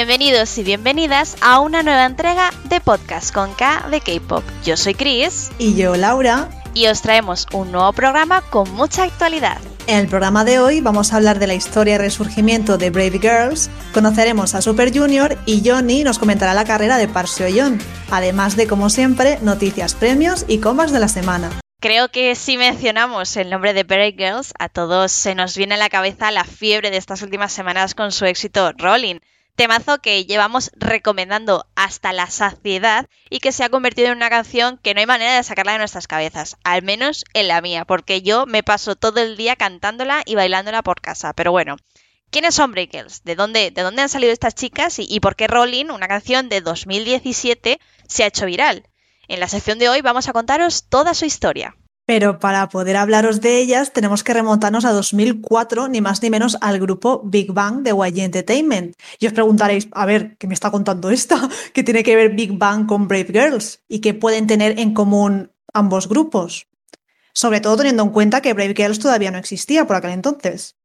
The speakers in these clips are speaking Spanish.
Bienvenidos y bienvenidas a una nueva entrega de Podcast con K de K-Pop. Yo soy Chris. Y yo, Laura. Y os traemos un nuevo programa con mucha actualidad. En el programa de hoy vamos a hablar de la historia y resurgimiento de Brave Girls, conoceremos a Super Junior y Johnny nos comentará la carrera de Park Seo-yeon, además de, como siempre, noticias, premios y comas de la semana. Creo que si mencionamos el nombre de Brave Girls, a todos se nos viene a la cabeza la fiebre de estas últimas semanas con su éxito Rolling temazo que llevamos recomendando hasta la saciedad y que se ha convertido en una canción que no hay manera de sacarla de nuestras cabezas, al menos en la mía, porque yo me paso todo el día cantándola y bailándola por casa. Pero bueno, ¿quiénes son Breakers? ¿De dónde, ¿De dónde han salido estas chicas? ¿Y, y por qué Rolling, una canción de 2017, se ha hecho viral? En la sección de hoy vamos a contaros toda su historia. Pero para poder hablaros de ellas tenemos que remontarnos a 2004, ni más ni menos al grupo Big Bang de YG Entertainment. Y os preguntaréis, a ver, ¿qué me está contando esta? ¿Qué tiene que ver Big Bang con Brave Girls? ¿Y qué pueden tener en común ambos grupos? Sobre todo teniendo en cuenta que Brave Girls todavía no existía por aquel entonces.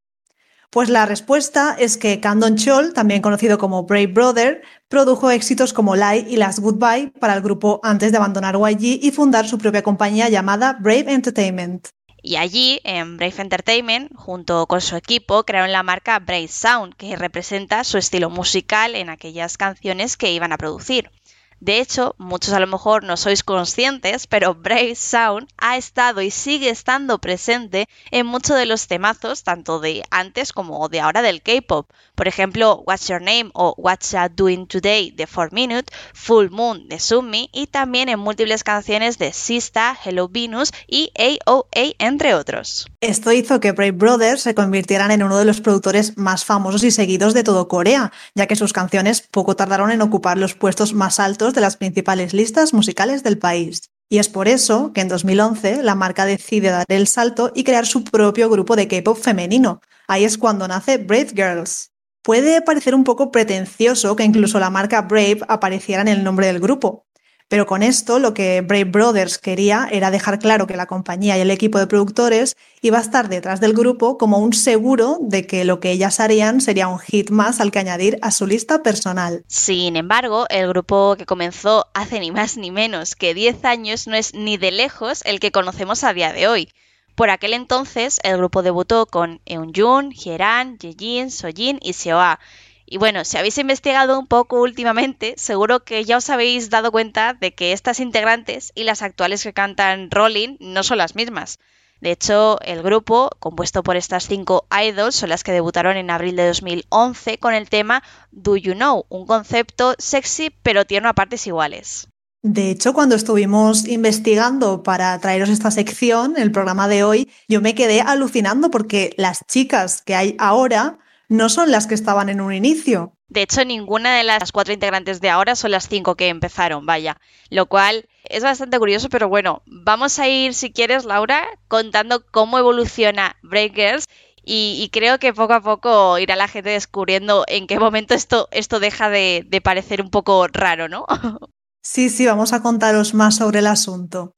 Pues la respuesta es que Candon Chol, también conocido como Brave Brother, produjo éxitos como Lie y Last Goodbye para el grupo antes de abandonar YG y fundar su propia compañía llamada Brave Entertainment. Y allí, en Brave Entertainment, junto con su equipo, crearon la marca Brave Sound, que representa su estilo musical en aquellas canciones que iban a producir. De hecho, muchos a lo mejor no sois conscientes, pero Brave Sound ha estado y sigue estando presente en muchos de los temazos, tanto de antes como de ahora del K-pop. Por ejemplo, What's Your Name o What's Ya Doing Today de 4 Minute, Full Moon de Sumi y también en múltiples canciones de Sista, Hello Venus y AOA, entre otros. Esto hizo que Brave Brothers se convirtieran en uno de los productores más famosos y seguidos de todo Corea, ya que sus canciones poco tardaron en ocupar los puestos más altos de las principales listas musicales del país. Y es por eso que en 2011 la marca decide dar el salto y crear su propio grupo de K-pop femenino. Ahí es cuando nace Brave Girls. Puede parecer un poco pretencioso que incluso la marca Brave apareciera en el nombre del grupo, pero con esto lo que Brave Brothers quería era dejar claro que la compañía y el equipo de productores iba a estar detrás del grupo como un seguro de que lo que ellas harían sería un hit más al que añadir a su lista personal. Sin embargo, el grupo que comenzó hace ni más ni menos que 10 años no es ni de lejos el que conocemos a día de hoy. Por aquel entonces, el grupo debutó con Eunjun, Hyeran, Yejin, Sojin y Seoa, y bueno, si habéis investigado un poco últimamente, seguro que ya os habéis dado cuenta de que estas integrantes y las actuales que cantan Rolling no son las mismas. De hecho, el grupo, compuesto por estas cinco idols, son las que debutaron en abril de 2011 con el tema Do You Know, un concepto sexy pero tierno a partes iguales. De hecho, cuando estuvimos investigando para traeros esta sección, el programa de hoy, yo me quedé alucinando porque las chicas que hay ahora no son las que estaban en un inicio. De hecho, ninguna de las cuatro integrantes de ahora son las cinco que empezaron, vaya. Lo cual es bastante curioso, pero bueno, vamos a ir, si quieres, Laura, contando cómo evoluciona Breakers y, creo que poco a poco irá la gente descubriendo en qué momento esto, esto deja de, de parecer un poco raro, ¿no? sí, sí, vamos a contaros más sobre el asunto.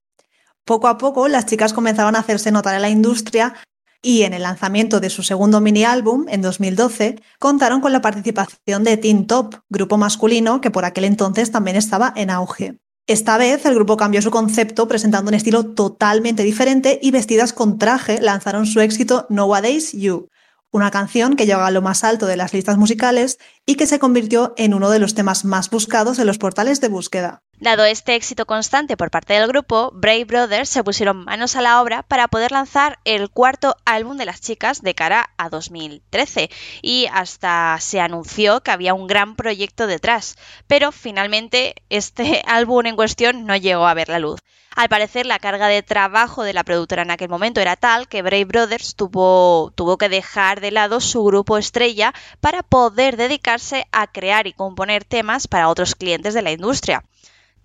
Poco a poco las chicas comenzaron a hacerse notar en la industria y en el lanzamiento de su segundo mini álbum, en 2012, contaron con la participación de Teen Top, grupo masculino que por aquel entonces también estaba en auge. Esta vez el grupo cambió su concepto presentando un estilo totalmente diferente y vestidas con traje lanzaron su éxito Nowadays You, una canción que llegó a lo más alto de las listas musicales y que se convirtió en uno de los temas más buscados en los portales de búsqueda. Dado este éxito constante por parte del grupo, Brave Brothers se pusieron manos a la obra para poder lanzar el cuarto álbum de las chicas de cara a 2013 y hasta se anunció que había un gran proyecto detrás, pero finalmente este álbum en cuestión no llegó a ver la luz. Al parecer, la carga de trabajo de la productora en aquel momento era tal que Brave Brothers tuvo, tuvo que dejar de lado su grupo estrella para poder dedicarse a crear y componer temas para otros clientes de la industria.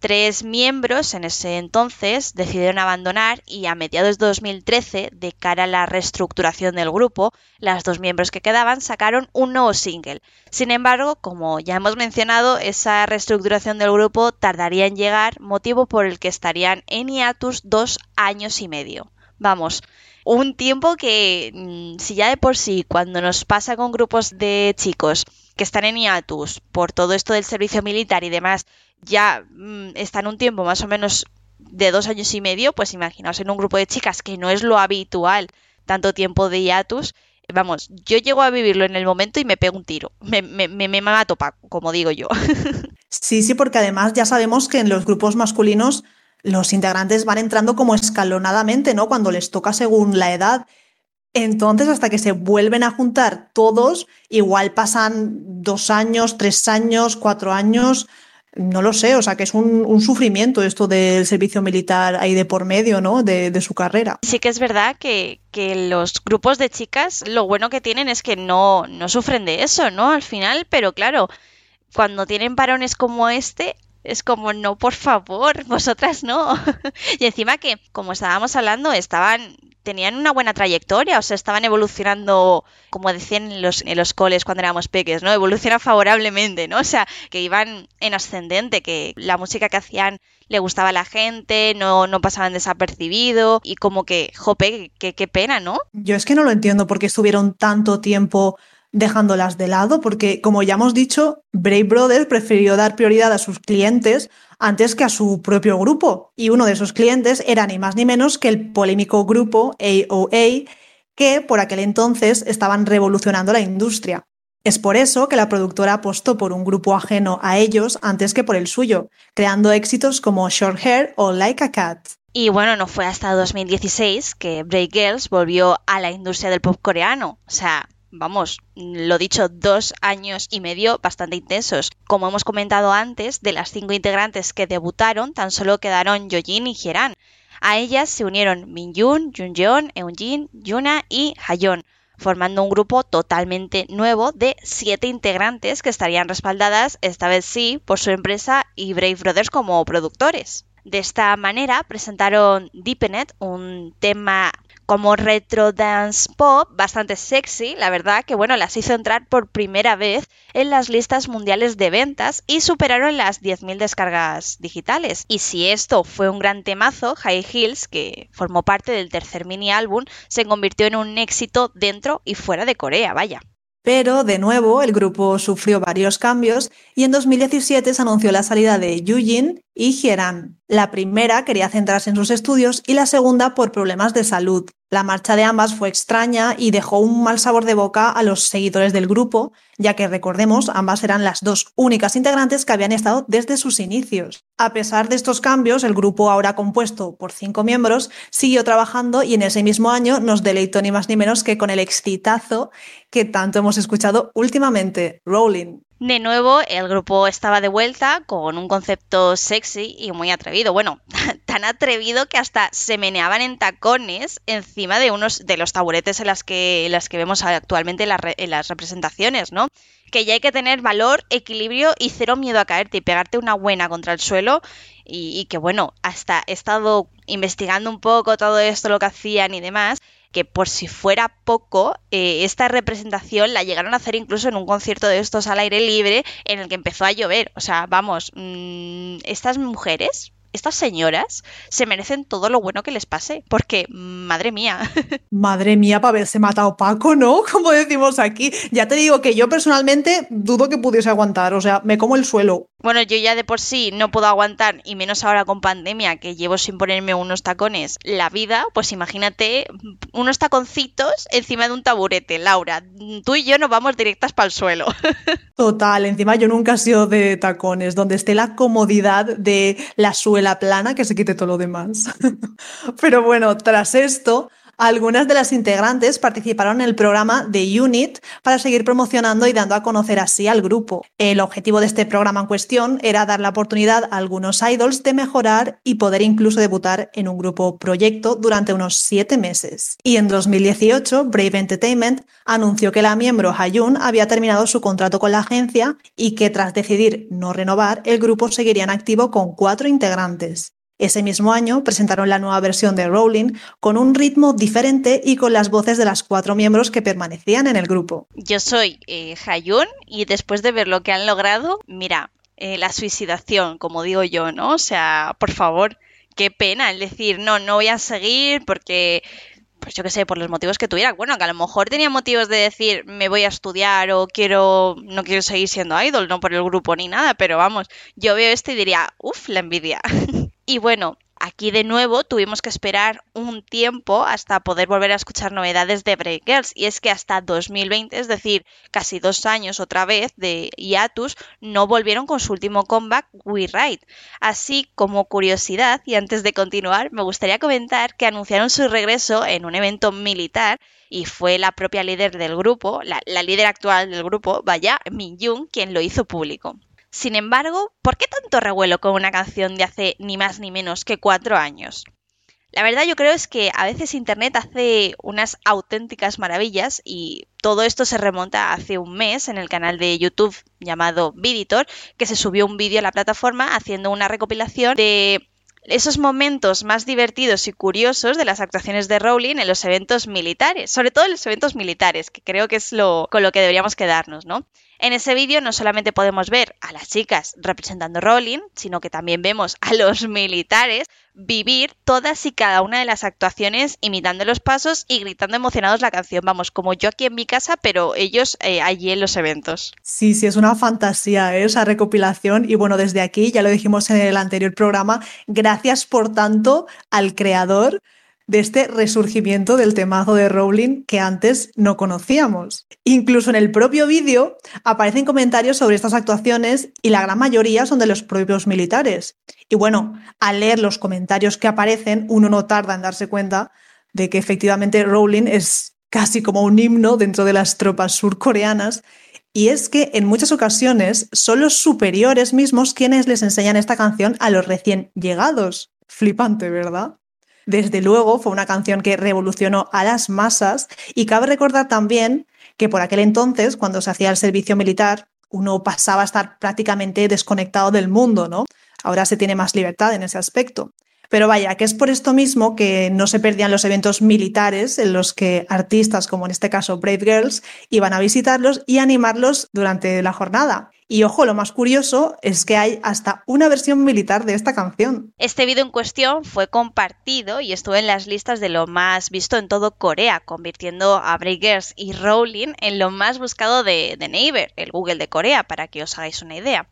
Tres miembros en ese entonces decidieron abandonar y a mediados de 2013, de cara a la reestructuración del grupo, las dos miembros que quedaban sacaron un nuevo single. Sin embargo, como ya hemos mencionado, esa reestructuración del grupo tardaría en llegar, motivo por el que estarían en hiatus dos años y medio. Vamos, un tiempo que, mm, si ya de por sí, cuando nos pasa con grupos de chicos, que están en hiatus por todo esto del servicio militar y demás, ya mm, están un tiempo más o menos de dos años y medio, pues imaginaos en un grupo de chicas que no es lo habitual tanto tiempo de hiatus, vamos, yo llego a vivirlo en el momento y me pego un tiro. Me, me, me, me mato, como digo yo. Sí, sí, porque además ya sabemos que en los grupos masculinos los integrantes van entrando como escalonadamente, ¿no? Cuando les toca según la edad. Entonces, hasta que se vuelven a juntar todos, igual pasan dos años, tres años, cuatro años, no lo sé, o sea que es un, sufrimiento esto del servicio militar ahí de por medio, ¿no? De, su carrera. Sí que es verdad que, los grupos de chicas lo bueno que tienen es que no, no sufren de eso, ¿no? Al final, pero claro, cuando tienen parones como este, es como, no, por favor, vosotras no. y encima que, como estábamos hablando, estaban tenían una buena trayectoria, o sea, estaban evolucionando, como decían en los, en los coles cuando éramos peques, ¿no? Evoluciona favorablemente, ¿no? O sea, que iban en ascendente, que la música que hacían le gustaba a la gente, no, no pasaban desapercibido y como que, jope, qué pena, ¿no? Yo es que no lo entiendo porque estuvieron tanto tiempo dejándolas de lado, porque como ya hemos dicho, Brave Brothers prefirió dar prioridad a sus clientes antes que a su propio grupo. Y uno de esos clientes era ni más ni menos que el polémico grupo AOA, que por aquel entonces estaban revolucionando la industria. Es por eso que la productora apostó por un grupo ajeno a ellos antes que por el suyo, creando éxitos como Short Hair o Like a Cat. Y bueno, no fue hasta 2016 que Brave Girls volvió a la industria del pop coreano. O sea, vamos, lo dicho, dos años y medio bastante intensos. Como hemos comentado antes, de las cinco integrantes que debutaron, tan solo quedaron Yojin y Hyeran. A ellas se unieron Minjun, Junjeon, Eunjin, Yuna y Hayon, formando un grupo totalmente nuevo de siete integrantes que estarían respaldadas, esta vez sí, por su empresa y Brave Brothers como productores. De esta manera presentaron Deepenet, un tema como retro dance pop, bastante sexy, la verdad, que bueno, las hizo entrar por primera vez en las listas mundiales de ventas y superaron las 10.000 descargas digitales. Y si esto fue un gran temazo, High Heels, que formó parte del tercer mini álbum, se convirtió en un éxito dentro y fuera de Corea, vaya. Pero, de nuevo, el grupo sufrió varios cambios y en 2017 se anunció la salida de Yujin y Hieran. La primera quería centrarse en sus estudios y la segunda por problemas de salud. La marcha de ambas fue extraña y dejó un mal sabor de boca a los seguidores del grupo, ya que recordemos, ambas eran las dos únicas integrantes que habían estado desde sus inicios. A pesar de estos cambios, el grupo, ahora compuesto por cinco miembros, siguió trabajando y en ese mismo año nos deleitó ni más ni menos que con el exitazo que tanto hemos escuchado últimamente, Rolling. De nuevo, el grupo estaba de vuelta con un concepto sexy y muy atrevido. Bueno, tan atrevido que hasta se meneaban en tacones encima de unos de los taburetes en las que, las que vemos actualmente en, las representaciones, ¿no? Que ya hay que tener valor, equilibrio y cero miedo a caerte y pegarte una buena contra el suelo. Y, y que bueno, hasta he estado investigando un poco todo esto, lo que hacían y demás que por si fuera poco, eh, esta representación la llegaron a hacer incluso en un concierto de estos al aire libre en el que empezó a llover. O sea, vamos, mmm, estas mujeres estas señoras se merecen todo lo bueno que les pase, porque madre mía. Madre mía, para haberse matado Paco, ¿no? Como decimos aquí. Ya te digo que yo personalmente dudo que pudiese aguantar, o sea, me como el suelo. Bueno, yo ya de por sí no puedo aguantar, y menos ahora con pandemia, que llevo sin ponerme unos tacones la vida, pues imagínate unos taconcitos encima de un taburete, Laura. Tú y yo nos vamos directas para el suelo. Total, encima yo nunca he sido de tacones, donde esté la comodidad de la suela la plana que se quite todo lo demás. Pero bueno, tras esto, algunas de las integrantes participaron en el programa de Unit para seguir promocionando y dando a conocer así al grupo. El objetivo de este programa en cuestión era dar la oportunidad a algunos idols de mejorar y poder incluso debutar en un grupo proyecto durante unos siete meses. Y en 2018, Brave Entertainment anunció que la miembro Hayun había terminado su contrato con la agencia y que tras decidir no renovar, el grupo seguiría en activo con cuatro integrantes. Ese mismo año presentaron la nueva versión de Rowling con un ritmo diferente y con las voces de las cuatro miembros que permanecían en el grupo. Yo soy eh, Hayun y después de ver lo que han logrado, mira, eh, la suicidación, como digo yo, ¿no? O sea, por favor, qué pena el decir, no, no voy a seguir porque pues yo qué sé, por los motivos que tuviera. Bueno, que a lo mejor tenía motivos de decir me voy a estudiar o quiero, no quiero seguir siendo idol, no por el grupo ni nada, pero vamos, yo veo esto y diría, uff, la envidia. y bueno, Aquí de nuevo tuvimos que esperar un tiempo hasta poder volver a escuchar novedades de Break Girls y es que hasta 2020, es decir, casi dos años otra vez de hiatus, no volvieron con su último comeback We Ride. Así como curiosidad y antes de continuar, me gustaría comentar que anunciaron su regreso en un evento militar y fue la propia líder del grupo, la, líder actual del grupo, vaya, Min Jung, quien lo hizo público. Sin embargo, ¿por qué tanto revuelo con una canción de hace ni más ni menos que cuatro años? La verdad yo creo es que a veces Internet hace unas auténticas maravillas y todo esto se remonta hace un mes en el canal de YouTube llamado Viditor, que se subió un vídeo a la plataforma haciendo una recopilación de esos momentos más divertidos y curiosos de las actuaciones de Rowling en los eventos militares, sobre todo en los eventos militares, que creo que es lo con lo que deberíamos quedarnos, ¿no? En ese vídeo no solamente podemos ver a las chicas representando Rowling, sino que también vemos a los militares vivir todas y cada una de las actuaciones imitando los pasos y gritando emocionados la canción. Vamos, como yo aquí en mi casa, pero ellos eh, allí en los eventos. Sí, sí, es una fantasía ¿eh? esa recopilación. Y bueno, desde aquí, ya lo dijimos en el anterior programa, gracias por tanto al creador de este resurgimiento del temazo de Rowling que antes no conocíamos. Incluso en el propio vídeo aparecen comentarios sobre estas actuaciones y la gran mayoría son de los propios militares. Y bueno, al leer los comentarios que aparecen, uno no tarda en darse cuenta de que efectivamente Rowling es casi como un himno dentro de las tropas surcoreanas y es que en muchas ocasiones son los superiores mismos quienes les enseñan esta canción a los recién llegados. Flipante, ¿verdad? Desde luego fue una canción que revolucionó a las masas y cabe recordar también que por aquel entonces, cuando se hacía el servicio militar, uno pasaba a estar prácticamente desconectado del mundo, ¿no? Ahora se tiene más libertad en ese aspecto. Pero vaya, que es por esto mismo que no se perdían los eventos militares en los que artistas, como en este caso Brave Girls, iban a visitarlos y animarlos durante la jornada. Y ojo, lo más curioso es que hay hasta una versión militar de esta canción. Este vídeo en cuestión fue compartido y estuvo en las listas de lo más visto en todo Corea, convirtiendo a Brave Girls y Rowling en lo más buscado de, de Naver, el Google de Corea, para que os hagáis una idea.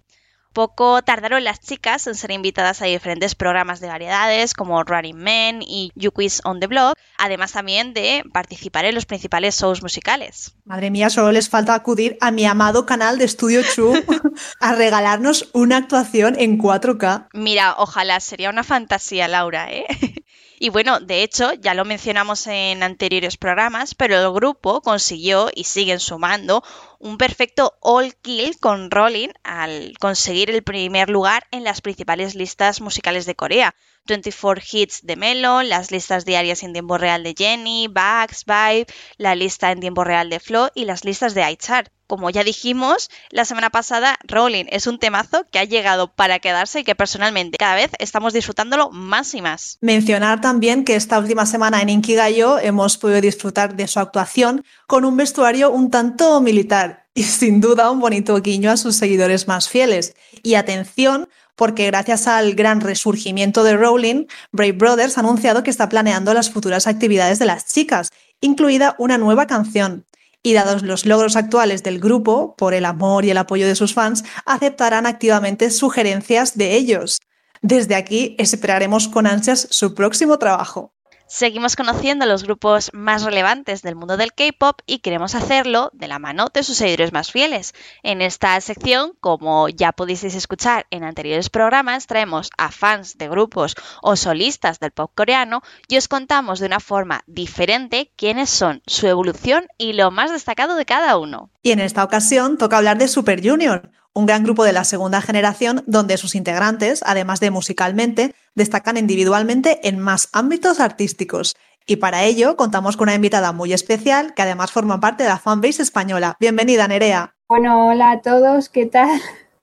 Poco tardaron las chicas en ser invitadas a diferentes programas de variedades como Running Men y You Quiz on the Block, además también de participar en los principales shows musicales. Madre mía, solo les falta acudir a mi amado canal de Studio True a regalarnos una actuación en 4K. Mira, ojalá, sería una fantasía, Laura, ¿eh? Y bueno, de hecho, ya lo mencionamos en anteriores programas, pero el grupo consiguió y siguen sumando un perfecto all kill con Rolling al conseguir el primer lugar en las principales listas musicales de Corea. 24 hits de Melon, las listas diarias en tiempo real de Jenny, Bugs, Vibe, la lista en tiempo real de Flo y las listas de iChart. Como ya dijimos la semana pasada, Rolling es un temazo que ha llegado para quedarse y que personalmente cada vez estamos disfrutándolo más y más. Mencionar también que esta última semana en Inkigayo hemos podido disfrutar de su actuación con un vestuario un tanto militar y sin duda un bonito guiño a sus seguidores más fieles. Y atención, porque gracias al gran resurgimiento de Rowling, Brave Brothers ha anunciado que está planeando las futuras actividades de las chicas, incluida una nueva canción. Y dados los logros actuales del grupo, por el amor y el apoyo de sus fans, aceptarán activamente sugerencias de ellos. Desde aquí esperaremos con ansias su próximo trabajo. Seguimos conociendo los grupos más relevantes del mundo del K-pop y queremos hacerlo de la mano de sus seguidores más fieles. En esta sección, como ya pudisteis escuchar en anteriores programas, traemos a fans de grupos o solistas del pop coreano y os contamos de una forma diferente quiénes son, su evolución y lo más destacado de cada uno. Y en esta ocasión toca hablar de Super Junior, un gran grupo de la segunda generación donde sus integrantes, además de musicalmente, destacan individualmente en más ámbitos artísticos. Y para ello contamos con una invitada muy especial que además forma parte de la fanbase española. Bienvenida, Nerea. Bueno, hola a todos, ¿qué tal?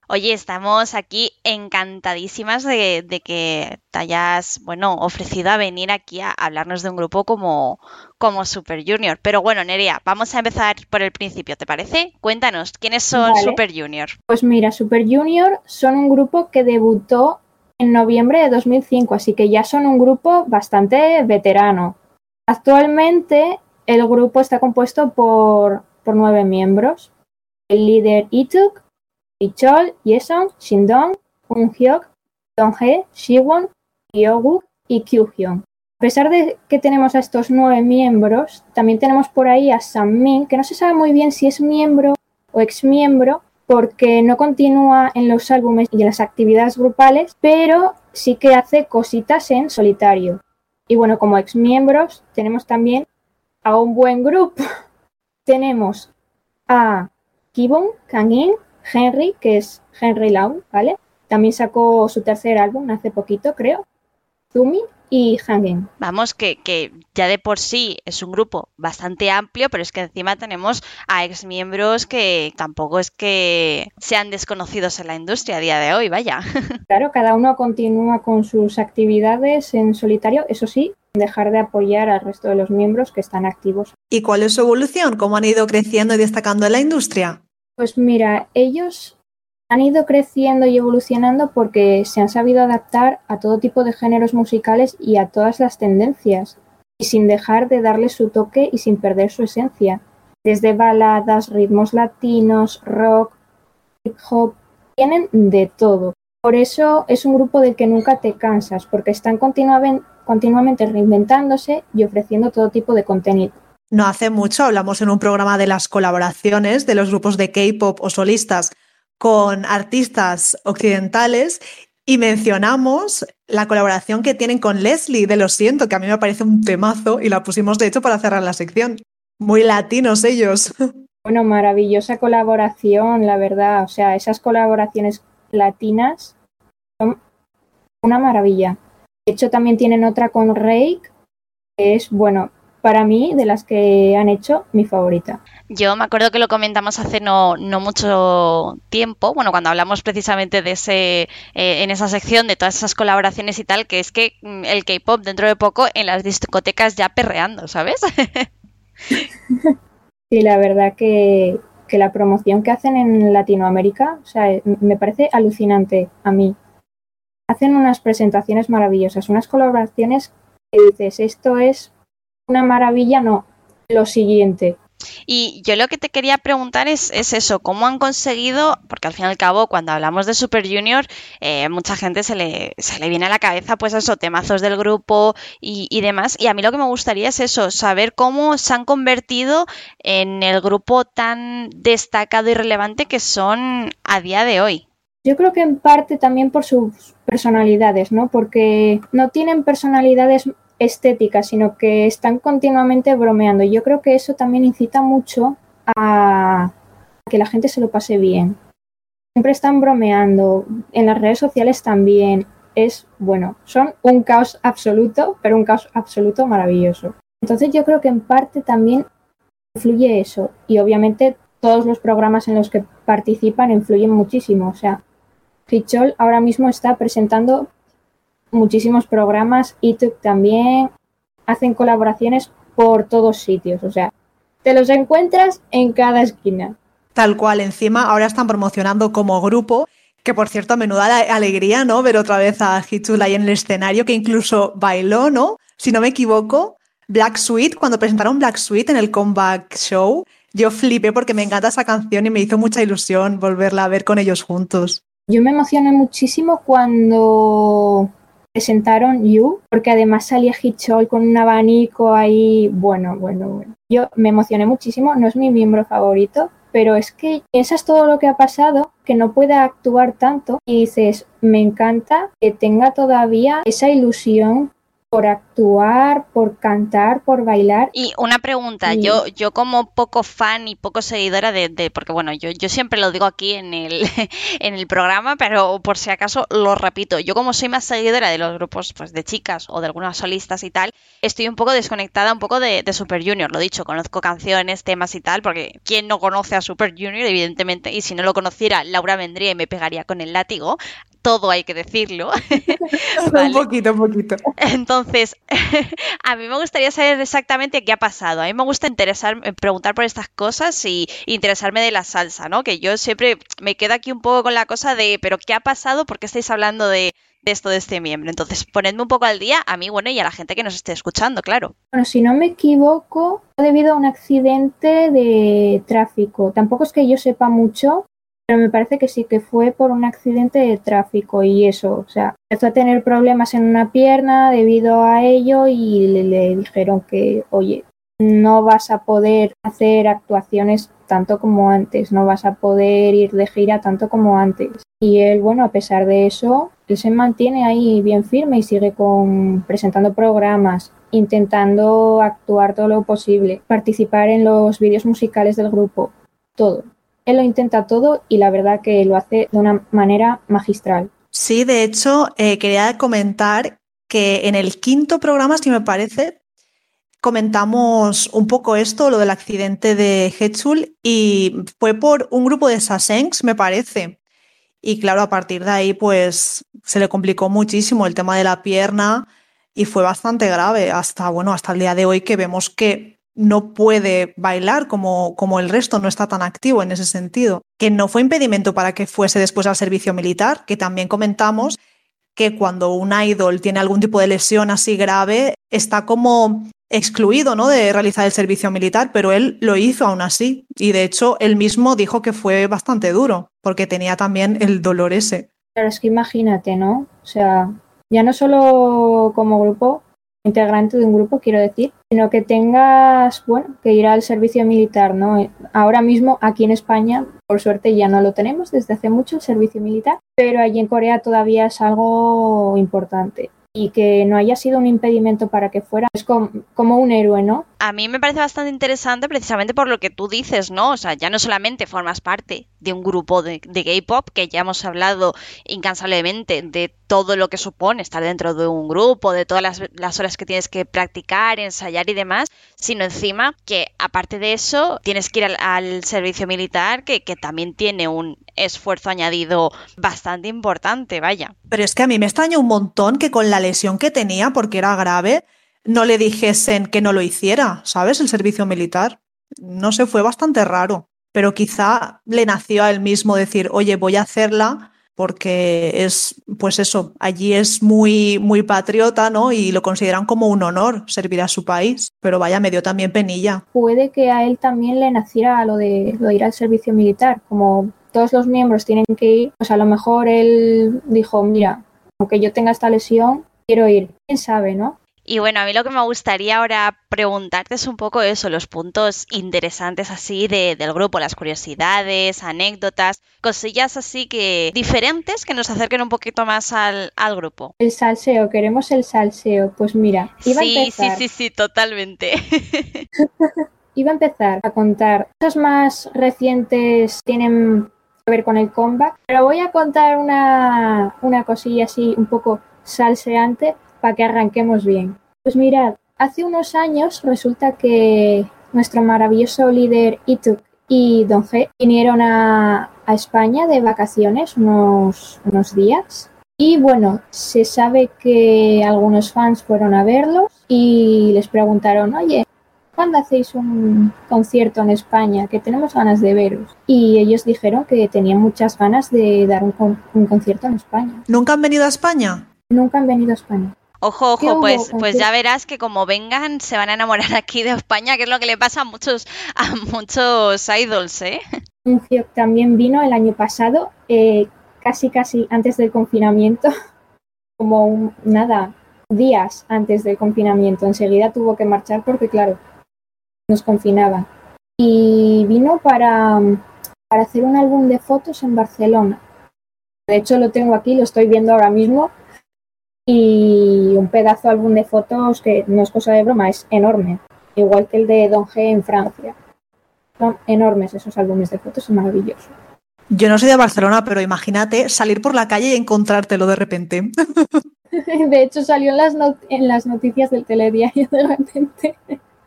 Oye, estamos aquí encantadísimas de, que te hayas, bueno, ofrecido a venir aquí a hablarnos de un grupo como, como Super Junior. Pero bueno, Nerea, vamos a empezar por el principio, ¿te parece? Cuéntanos, ¿quiénes son Super Junior? Pues mira, Super Junior son un grupo que debutó en noviembre de 2005, así que ya son un grupo bastante veterano. Actualmente el grupo está compuesto por, por nueve miembros. El líder Ituk, Ichol, Yeson, Shindong, Unhyuk, Donghae, Shiwon, Yogu y Kyuhyun. A pesar de que tenemos a estos nueve miembros, también tenemos por ahí a Sammin, que no se sabe muy bien si es miembro o ex miembro, porque no continúa en los álbumes y en las actividades grupales, pero sí que hace cositas en solitario. Y bueno, como ex miembros tenemos también a un buen grupo. tenemos a Kibon, Kangin, Henry, que es Henry Lau, ¿vale? También sacó su tercer álbum hace poquito, creo. Zumi y Hangen. Vamos, que, que, ya de por sí es un grupo bastante amplio, pero es que encima tenemos a exmiembros que tampoco es que sean desconocidos en la industria a día de hoy, vaya. Claro, cada uno continúa con sus actividades en solitario, eso sí, dejar de apoyar al resto de los miembros que están activos. ¿Y cuál es su evolución? ¿Cómo han ido creciendo y destacando en la industria? Pues mira, ellos han ido creciendo y evolucionando porque se han sabido adaptar a todo tipo de géneros musicales y a todas las tendencias, y sin dejar de darle su toque y sin perder su esencia. Desde baladas, ritmos latinos, rock, hip hop, tienen de todo. Por eso es un grupo del que nunca te cansas, porque están continuamente reinventándose y ofreciendo todo tipo de contenido. No hace mucho hablamos en un programa de las colaboraciones de los grupos de K-pop o solistas con artistas occidentales y mencionamos la colaboración que tienen con Leslie de Lo Siento, que a mí me parece un temazo y la pusimos de hecho para cerrar la sección. Muy latinos ellos. Bueno, maravillosa colaboración, la verdad. O sea, esas colaboraciones latinas son una maravilla. De hecho, también tienen otra con Rake, que es, bueno, para mí, de las que han hecho, mi favorita. Yo me acuerdo que lo comentamos hace no, no mucho tiempo, bueno, cuando hablamos precisamente de ese, eh, en esa sección de todas esas colaboraciones y tal, que es que mm, el K-pop dentro de poco en las discotecas ya perreando, ¿sabes? sí, la verdad que, que la promoción que hacen en Latinoamérica, o sea, me parece alucinante a mí. Hacen unas presentaciones maravillosas, unas colaboraciones que dices, esto es una maravilla, no, lo siguiente. Y yo lo que te quería preguntar es, eso, ¿cómo han conseguido? Porque al fin y al cabo, cuando hablamos de Super Junior, eh, mucha gente se le, se le viene a la cabeza, pues eso, temazos del grupo y, y, demás. Y a mí lo que me gustaría es eso, saber cómo se han convertido en el grupo tan destacado y relevante que son a día de hoy. Yo creo que en parte también por sus personalidades, ¿no? Porque no tienen personalidades estética, sino que están continuamente bromeando. Yo creo que eso también incita mucho a que la gente se lo pase bien. Siempre están bromeando, en las redes sociales también. Es, bueno, son un caos absoluto, pero un caos absoluto maravilloso. Entonces yo creo que en parte también influye eso. Y obviamente todos los programas en los que participan influyen muchísimo. O sea, Hichol ahora mismo está presentando muchísimos programas, YouTube también, hacen colaboraciones por todos sitios, o sea, te los encuentras en cada esquina. Tal cual, encima ahora están promocionando como grupo, que por cierto, a menuda alegría, ¿no? Ver otra vez a Hichul ahí en el escenario, que incluso bailó, ¿no? Si no me equivoco, Black Sweet, cuando presentaron Black Sweet en el comeback show, yo flipé porque me encanta esa canción y me hizo mucha ilusión volverla a ver con ellos juntos. Yo me emocioné muchísimo cuando presentaron You, porque además salía Hitchell con un abanico ahí, bueno, bueno, bueno. Yo me emocioné muchísimo, no es mi miembro favorito, pero es que piensas todo lo que ha pasado, que no pueda actuar tanto y dices, me encanta que tenga todavía esa ilusión por actuar, por cantar, por bailar. Y una pregunta, yo, yo como poco fan y poco seguidora de, porque bueno, yo, yo siempre lo digo aquí en el, en el programa, pero por si acaso lo repito, yo como soy más seguidora de los grupos pues de chicas o de algunas solistas y tal, estoy un poco desconectada un poco de, de Super Junior, lo dicho, conozco canciones, temas y tal, porque ¿quién no conoce a Super Junior? Evidentemente, y si no lo conociera, Laura vendría y me pegaría con el látigo, todo hay que decirlo. Un poquito, un poquito. Entonces, a mí me gustaría saber exactamente qué ha pasado. A mí me gusta interesar, eh, preguntar por estas cosas y interesarme de la salsa, ¿no? Que yo siempre me quedo aquí un poco con la cosa de, pero ¿qué ha pasado? ¿Por qué estáis hablando de, de esto de este miembro. Entonces, ponedme un poco al día a mí, bueno, y a la gente que nos esté escuchando, claro. Bueno, si no me equivoco, debido a un accidente de tráfico. Tampoco es que yo sepa mucho, pero me parece que sí que fue por un accidente de tráfico y eso, o sea, empezó a tener problemas en una pierna debido a ello y le, dijeron que, oye, no vas a poder hacer actuaciones tanto como antes, no vas a poder ir de gira tanto como antes. Y él, bueno, a pesar de eso, él se mantiene ahí bien firme y sigue con presentando programas, intentando actuar todo lo posible, participar en los vídeos musicales del grupo, todo. Él lo intenta todo y la verdad que lo hace de una manera magistral. Sí, de hecho, eh, quería comentar que en el quinto programa, si me parece, comentamos un poco esto, lo del accidente de Hetchul, y fue por un grupo de Sasengs, me parece. Y claro, a partir de ahí, pues se le complicó muchísimo el tema de la pierna y fue bastante grave hasta, bueno, hasta el día de hoy que vemos que no puede bailar como, como el resto, no está tan activo en ese sentido. Que no fue impedimento para que fuese después al servicio militar, que también comentamos que cuando un idol tiene algún tipo de lesión así grave, está como excluido ¿no? de realizar el servicio militar, pero él lo hizo aún así. Y de hecho, él mismo dijo que fue bastante duro, porque tenía también el dolor ese. Pero es que imagínate, ¿no? O sea, ya no solo como grupo, integrante de un grupo, quiero decir, sino que tengas, bueno, que ir al servicio militar, ¿no? Ahora mismo aquí en España, por suerte ya no lo tenemos desde hace mucho el servicio militar, pero allí en Corea todavía es algo importante y que no haya sido un impedimento para que fuera, es como, como, un héroe, ¿no? A mí me parece bastante interesante precisamente por lo que tú dices, ¿no? O sea, ya no solamente formas parte de un grupo de, de K-pop, que ya hemos hablado incansablemente de todo lo que supone estar dentro de un grupo, de todas las, horas que tienes que practicar, ensayar y demás, sino encima que aparte de eso tienes que ir al, servicio militar, que, que, también tiene un esfuerzo añadido bastante importante, vaya. Pero es que a mí me extraña un montón que con la lesión que tenía, porque era grave, no le dijesen que no lo hiciera, ¿sabes? El servicio militar. No sé, fue bastante raro. Pero quizá le nació a él mismo decir, oye, voy a hacerla porque es, pues eso, allí es muy, muy patriota, ¿no? Y lo consideran como un honor servir a su país, pero vaya, me dio también penilla. Puede que a él también le naciera lo de, lo de ir al servicio militar, como todos los miembros tienen que ir, pues a lo mejor él dijo, mira, aunque yo tenga esta lesión, quiero ir. ¿Quién sabe, no? Y bueno, a mí lo que me gustaría ahora preguntarte es un poco eso, los puntos interesantes así de, del grupo, las curiosidades, anécdotas, cosillas así que diferentes que nos acerquen un poquito más al, al grupo. El salseo, queremos el salseo. Pues mira, iba sí, a empezar. sí, sí, sí, totalmente. iba a empezar a contar cosas más recientes tienen que ver con el comeback, pero voy a contar una, una cosilla así un poco salseante para que arranquemos bien. Pues mirad, hace unos años resulta que nuestro maravilloso líder Ituk y Don G vinieron a, a España de vacaciones unos, unos días. Y bueno, se sabe que algunos fans fueron a verlos y les preguntaron, oye, ¿cuándo hacéis un concierto en España? Que tenemos ganas de veros. Y ellos dijeron que tenían muchas ganas de dar un, con un concierto en España. ¿Nunca han venido a España? Nunca han venido a España. Ojo, ojo, pues, pues ya verás que como vengan se van a enamorar aquí de España, que es lo que le pasa a muchos, a muchos idols, ¿eh? También vino el año pasado, eh, casi casi antes del confinamiento, como un, nada, días antes del confinamiento. Enseguida tuvo que marchar porque, claro, nos confinaban. Y vino para, para hacer un álbum de fotos en Barcelona. De hecho, lo tengo aquí, lo estoy viendo ahora mismo y un pedazo álbum de fotos que no es cosa de broma, es enorme, igual que el de Don G en Francia. Son enormes esos álbumes de fotos, son maravillosos. Yo no soy de Barcelona, pero imagínate salir por la calle y encontrártelo de repente. De hecho, salió en las, not en las noticias del telediario de repente.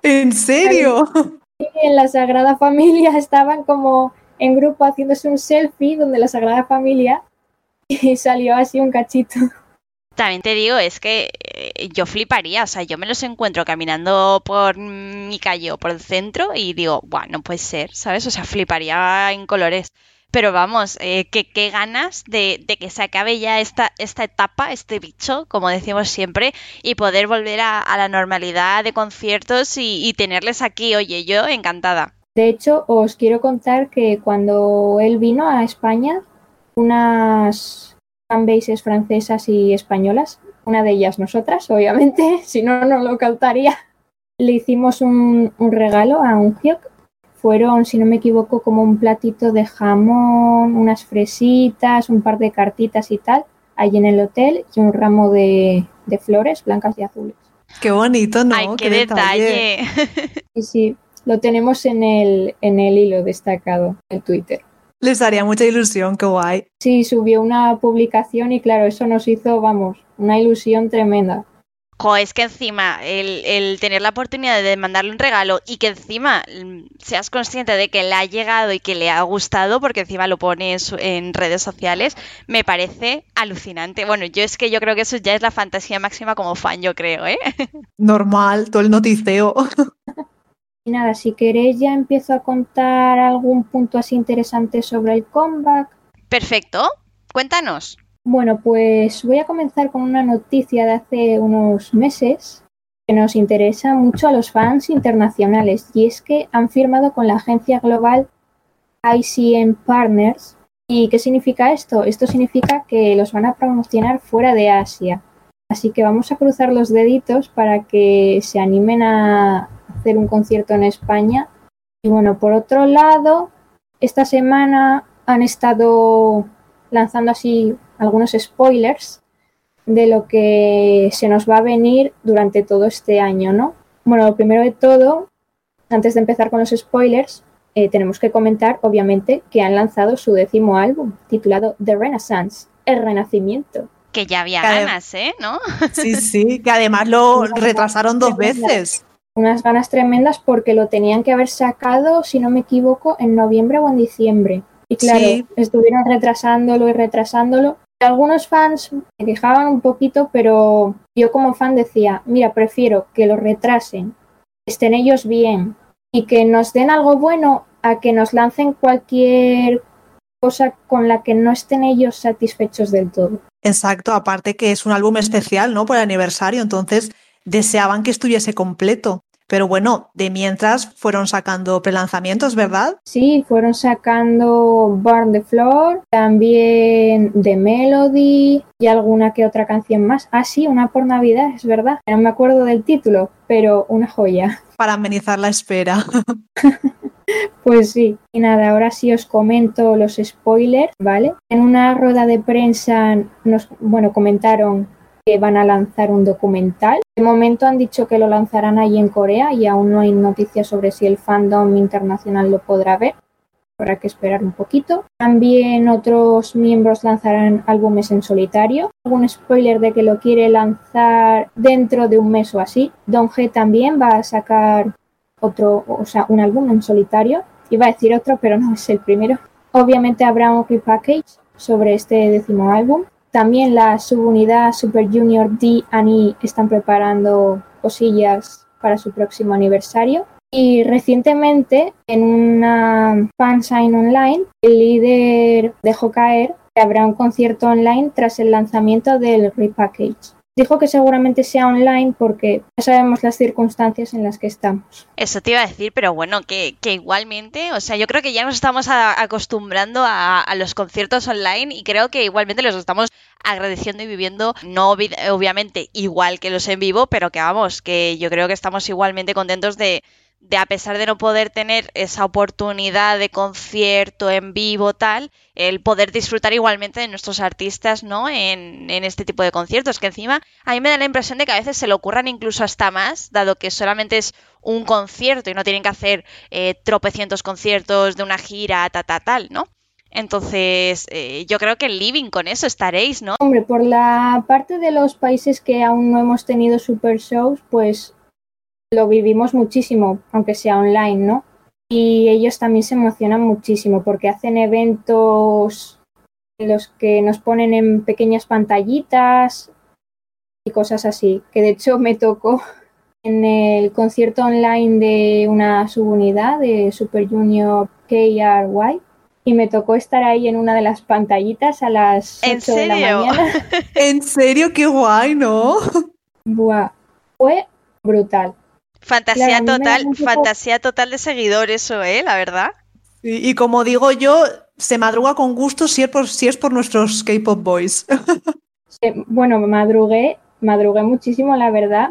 ¿En serio? En la Sagrada Familia estaban como en grupo haciéndose un selfie donde la Sagrada Familia y salió así un cachito. También te digo, es que eh, yo fliparía, o sea, yo me los encuentro caminando por mi calle o por el centro y digo, bueno, no puede ser, ¿sabes? O sea, fliparía en colores. Pero vamos, eh, qué ganas de, que se acabe ya esta, esta etapa, este bicho, como decimos siempre, y poder volver a, la normalidad de conciertos y, tenerles aquí. Oye, yo encantada. De hecho, os quiero contar que cuando él vino a España, unas fanbases francesas y españolas, una de ellas nosotras, obviamente, si no, no lo cantaría, le hicimos un, un regalo a un Hyuk fueron, si no me equivoco, como un platito de jamón, unas fresitas, un par de cartitas y tal, ahí en el hotel y un ramo de, flores blancas y azules. Qué bonito, ¿no? ¡Ay, qué, detalle! Y sí, lo tenemos en el, en el hilo destacado en Twitter. Les haría mucha ilusión, qué guay. Sí, subió una publicación y claro, eso nos hizo, vamos, una ilusión tremenda es que encima el, tener la oportunidad de mandarle un regalo y que encima mm, seas consciente de que le ha llegado y que le ha gustado, porque encima lo pones en redes sociales, me parece alucinante. Bueno, yo es que yo creo que eso ya es la fantasía máxima como fan, yo creo, ¿eh? Normal, todo el noticeo. Y nada, si queréis ya empiezo a contar algún punto así interesante sobre el comeback. Perfecto, cuéntanos. Bueno, pues voy a comenzar con una noticia de hace unos meses que nos interesa mucho a los fans internacionales y es que han firmado con la agencia global ICM Partners. ¿Y qué significa esto? Esto significa que los van a promocionar fuera de Asia. Así que vamos a cruzar los deditos para que se animen a hacer un concierto en España. Y bueno, por otro lado, esta semana han estado lanzando así algunos spoilers de lo que se nos va a venir durante todo este año, ¿no? Bueno, lo primero de todo, antes de empezar con los spoilers, eh, tenemos que comentar, obviamente, que han lanzado su décimo álbum, titulado The Renaissance, el Renacimiento. Que ya había ganas, ¿eh? ¿No? Sí, sí, que además lo retrasaron dos veces. Unas ganas tremendas porque lo tenían que haber sacado, si no me equivoco, en noviembre o en diciembre. Y claro, estuvieron retrasándolo y retrasándolo. Algunos fans me quejaban un poquito, pero yo como fan decía, mira, prefiero que lo retrasen, estén ellos bien y que nos den algo bueno a que nos lancen cualquier cosa con la que no estén ellos satisfechos del todo. Exacto, aparte que es un álbum especial, ¿no? Por el aniversario, entonces deseaban que estuviese completo. Pero bueno, de mientras fueron sacando prelanzamientos, ¿verdad? Sí, fueron sacando Burn the Floor, también The Melody y alguna que otra canción más. Ah, sí, una por Navidad, es verdad. No me acuerdo del título, pero una joya. Para amenizar la espera. Pues sí, y nada, ahora sí os comento los spoilers, ¿vale? En una rueda de prensa nos, bueno, comentaron van a lanzar un documental. De momento han dicho que lo lanzarán ahí en Corea y aún no hay noticias sobre si el fandom internacional lo podrá ver. Habrá que esperar un poquito. También otros miembros lanzarán álbumes en solitario. Algún spoiler de que lo quiere lanzar dentro de un mes o así. Don G también va a sacar otro, o sea, un álbum en solitario. Iba a decir otro, pero no es el primero. Obviamente habrá un package sobre este décimo álbum. También la subunidad Super Junior D E están preparando cosillas para su próximo aniversario. Y recientemente, en una fansign online, el líder dejó caer que habrá un concierto online tras el lanzamiento del repackage. Dijo que seguramente sea online porque ya sabemos las circunstancias en las que estamos. Eso te iba a decir, pero bueno, que, igualmente, o sea, yo creo que ya nos estamos acostumbrando a, a, los conciertos online y creo que igualmente los estamos agradeciendo y viviendo, no obviamente igual que los en vivo, pero que vamos, que yo creo que estamos igualmente contentos de, de a pesar de no poder tener esa oportunidad de concierto en vivo tal, el poder disfrutar igualmente de nuestros artistas, ¿no? En, en, este tipo de conciertos, que encima a mí me da la impresión de que a veces se le ocurran incluso hasta más, dado que solamente es un concierto y no tienen que hacer eh, tropecientos conciertos de una gira, ta, ta, tal, ¿no? Entonces, eh, yo creo que living con eso estaréis, ¿no? Hombre, por la parte de los países que aún no hemos tenido super shows, pues lo vivimos muchísimo, aunque sea online, ¿no? Y ellos también se emocionan muchísimo porque hacen eventos en los que nos ponen en pequeñas pantallitas y cosas así, que de hecho me tocó en el concierto online de una subunidad de Super Junior KRY y me tocó estar ahí en una de las pantallitas a las 8 de la mañana. ¿En serio? Qué guay, ¿no? Buah, fue brutal. Fantasía total, fantasía total de seguidor eso, ¿eh? La verdad. Y, como digo yo, se madruga con gusto si es por, si es por nuestros K-pop boys. bueno, madrugué, madrugué muchísimo, la verdad.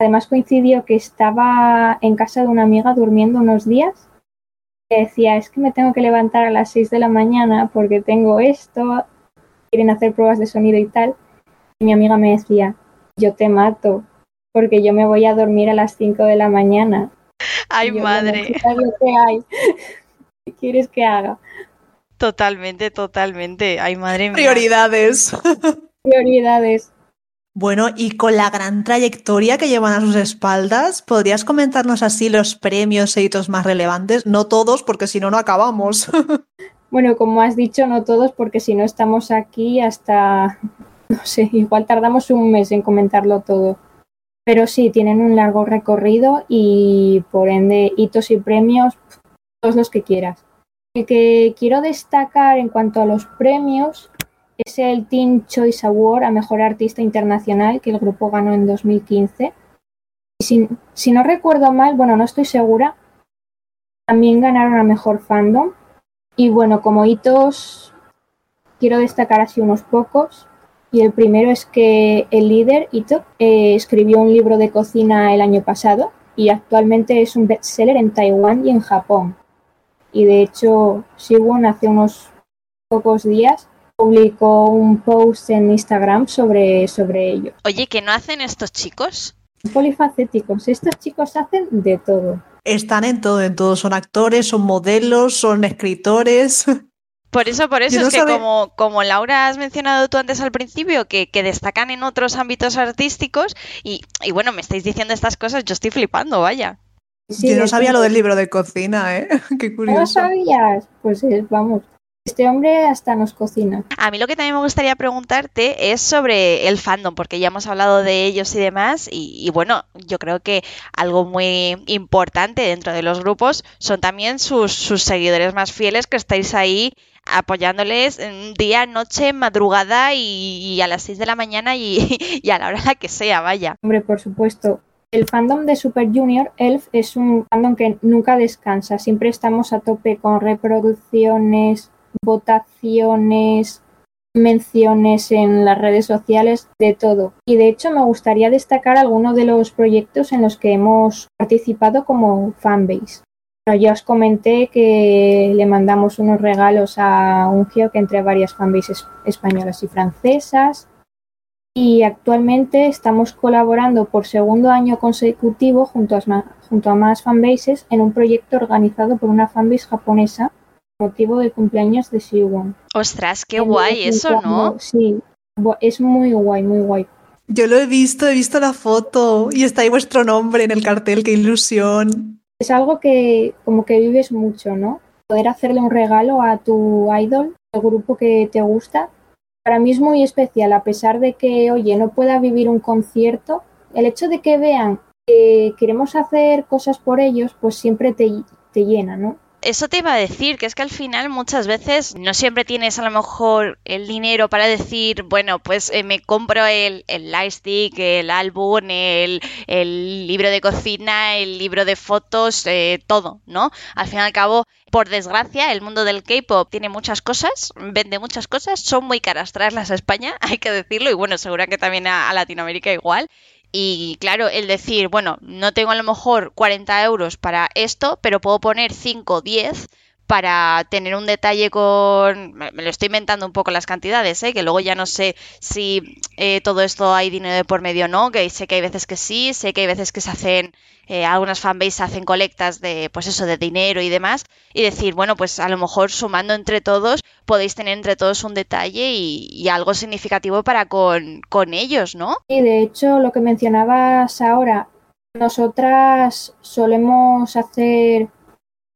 Además coincidió que estaba en casa de una amiga durmiendo unos días. Que decía, es que me tengo que levantar a las 6 de la mañana porque tengo esto, quieren hacer pruebas de sonido y tal. Y mi amiga me decía, yo te mato, porque yo me voy a dormir a las 5 de la mañana. Ay, madre. ¿qué, hay? ¿Qué quieres que haga? Totalmente, totalmente. Ay, madre mía. Prioridades. Prioridades. Bueno, y con la gran trayectoria que llevan a sus espaldas, ¿podrías comentarnos así los premios e hitos más relevantes? No todos, porque si no, no acabamos. Bueno, como has dicho, no todos, porque si no estamos aquí hasta, no sé, igual tardamos un mes en comentarlo todo. Pero sí, tienen un largo recorrido y por ende hitos y premios, todos los que quieras. El que quiero destacar en cuanto a los premios es el Teen Choice Award a Mejor Artista Internacional que el grupo ganó en 2015. Y si, si no recuerdo mal, bueno, no estoy segura, también ganaron a Mejor Fandom. Y bueno, como hitos, quiero destacar así unos pocos. Y el primero es que el líder, Ito, eh, escribió un libro de cocina el año pasado y actualmente es un bestseller en Taiwán y en Japón. Y de hecho, Siwon hace unos pocos días publicó un post en Instagram sobre, sobre ello. Oye, ¿qué no hacen estos chicos? Polifacéticos. Estos chicos hacen de todo. Están en todo, en todo. Son actores, son modelos, son escritores. Por eso, por eso, es que como, como Laura has mencionado tú antes al principio, que, destacan en otros ámbitos artísticos, y, bueno, me estáis diciendo estas cosas, yo estoy flipando, vaya. yo no sabía lo del libro de cocina, ¿eh? Qué curioso. ¿No sabías? Pues vamos, este hombre hasta nos cocina. A mí lo que también me gustaría preguntarte es sobre el fandom, porque ya hemos hablado de ellos y demás, y, bueno, yo creo que algo muy importante dentro de los grupos son también sus, sus seguidores más fieles que estáis ahí apoyándoles día, noche, madrugada y, a las 6 de la mañana y, a la hora que sea, vaya. Hombre, por supuesto. El fandom de Super Junior, Elf, es un fandom que nunca descansa. Siempre estamos a tope con reproducciones, votaciones, menciones en las redes sociales, de todo. Y de hecho me gustaría destacar algunos de los proyectos en los que hemos participado como fanbase. Bueno, ya os comenté que le mandamos unos regalos a un que entre varias fanbases españolas y francesas. Y actualmente estamos colaborando por segundo año consecutivo junto a, junto a más fanbases en un proyecto organizado por una fanbase japonesa motivo del cumpleaños de Siwon. Ostras, qué guay eso, ¿no? Sí, es muy guay, muy guay. Yo lo he visto, he visto la foto y está ahí vuestro nombre en el cartel, qué ilusión es algo que como que vives mucho, ¿no? Poder hacerle un regalo a tu idol, al grupo que te gusta, para mí es muy especial, a pesar de que, oye, no pueda vivir un concierto, el hecho de que vean que queremos hacer cosas por ellos, pues siempre te, te llena, ¿no? Eso te iba a decir, que es que al final muchas veces no siempre tienes a lo mejor el dinero para decir, bueno, pues eh, me compro el, el lightstick, el álbum, el, libro de cocina, el libro de fotos, eh, todo, ¿no? Al fin y al cabo, por desgracia, el mundo del K-pop tiene muchas cosas, vende muchas cosas, son muy caras traerlas a España, hay que decirlo, y bueno, seguro que también a Latinoamérica igual. Y claro, el decir, bueno, no tengo a lo mejor 40 euros para esto, pero puedo poner 5 o 10 para tener un detalle con... Me lo estoy inventando un poco las cantidades, ¿eh? que luego ya no sé si eh, todo esto hay dinero de por medio o no, que sé que hay veces que sí, sé que hay veces que se hacen eh, algunas fanbases hacen colectas de, pues eso, de dinero y demás, y decir, bueno, pues a lo mejor sumando entre todos, podéis tener entre todos un detalle y, algo significativo para con, con ellos, ¿no? Y de hecho, lo que mencionabas ahora, nosotras solemos hacer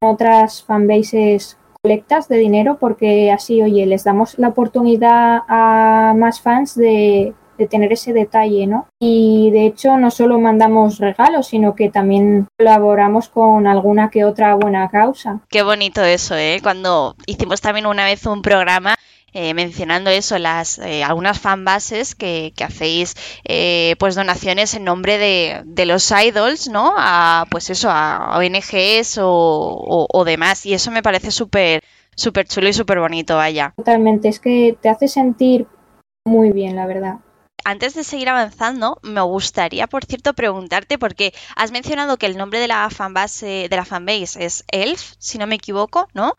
otras fanbases colectas de dinero porque así, oye, les damos la oportunidad a más fans de tener ese detalle, ¿no? Y de hecho no solo mandamos regalos, sino que también colaboramos con alguna que otra buena causa. Qué bonito eso, ¿eh? Cuando hicimos también una vez un programa eh, mencionando eso, las eh, algunas fanbases que, que hacéis eh, pues donaciones en nombre de, de, los idols, ¿no? A pues eso, a ONGs o, o, o demás. Y eso me parece súper súper chulo y súper bonito, vaya. Totalmente, es que te hace sentir muy bien, la verdad. Antes de seguir avanzando, me gustaría, por cierto, preguntarte, porque has mencionado que el nombre de la fanbase, de la fanbase es Elf, si no me equivoco, ¿no?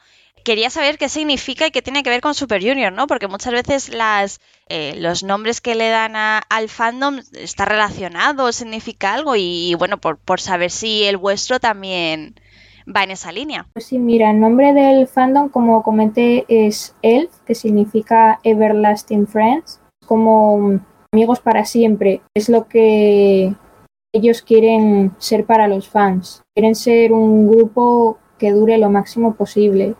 Quería saber qué significa y qué tiene que ver con Super Junior, ¿no? Porque muchas veces las, eh, los nombres que le dan a, al fandom está relacionado, significa algo, y, bueno, por, por saber si el vuestro también va en esa línea. Pues sí, mira, el nombre del fandom, como comenté, es Elf, que significa Everlasting Friends, como amigos para siempre. Es lo que ellos quieren ser para los fans. Quieren ser un grupo que dure lo máximo posible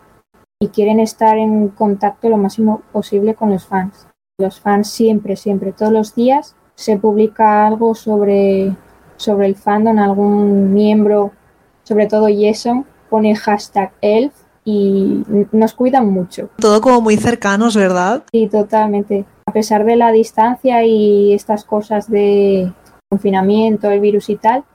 y quieren estar en contacto lo máximo posible con los fans. Los fans siempre, siempre, todos los días se publica algo sobre, sobre el fandom, algún miembro sobre todo Jason, pone hashtag elf y nos cuidan mucho. Todo como muy cercanos, ¿verdad? Sí, totalmente. A pesar de la distancia y estas cosas de confinamiento, el virus y tal,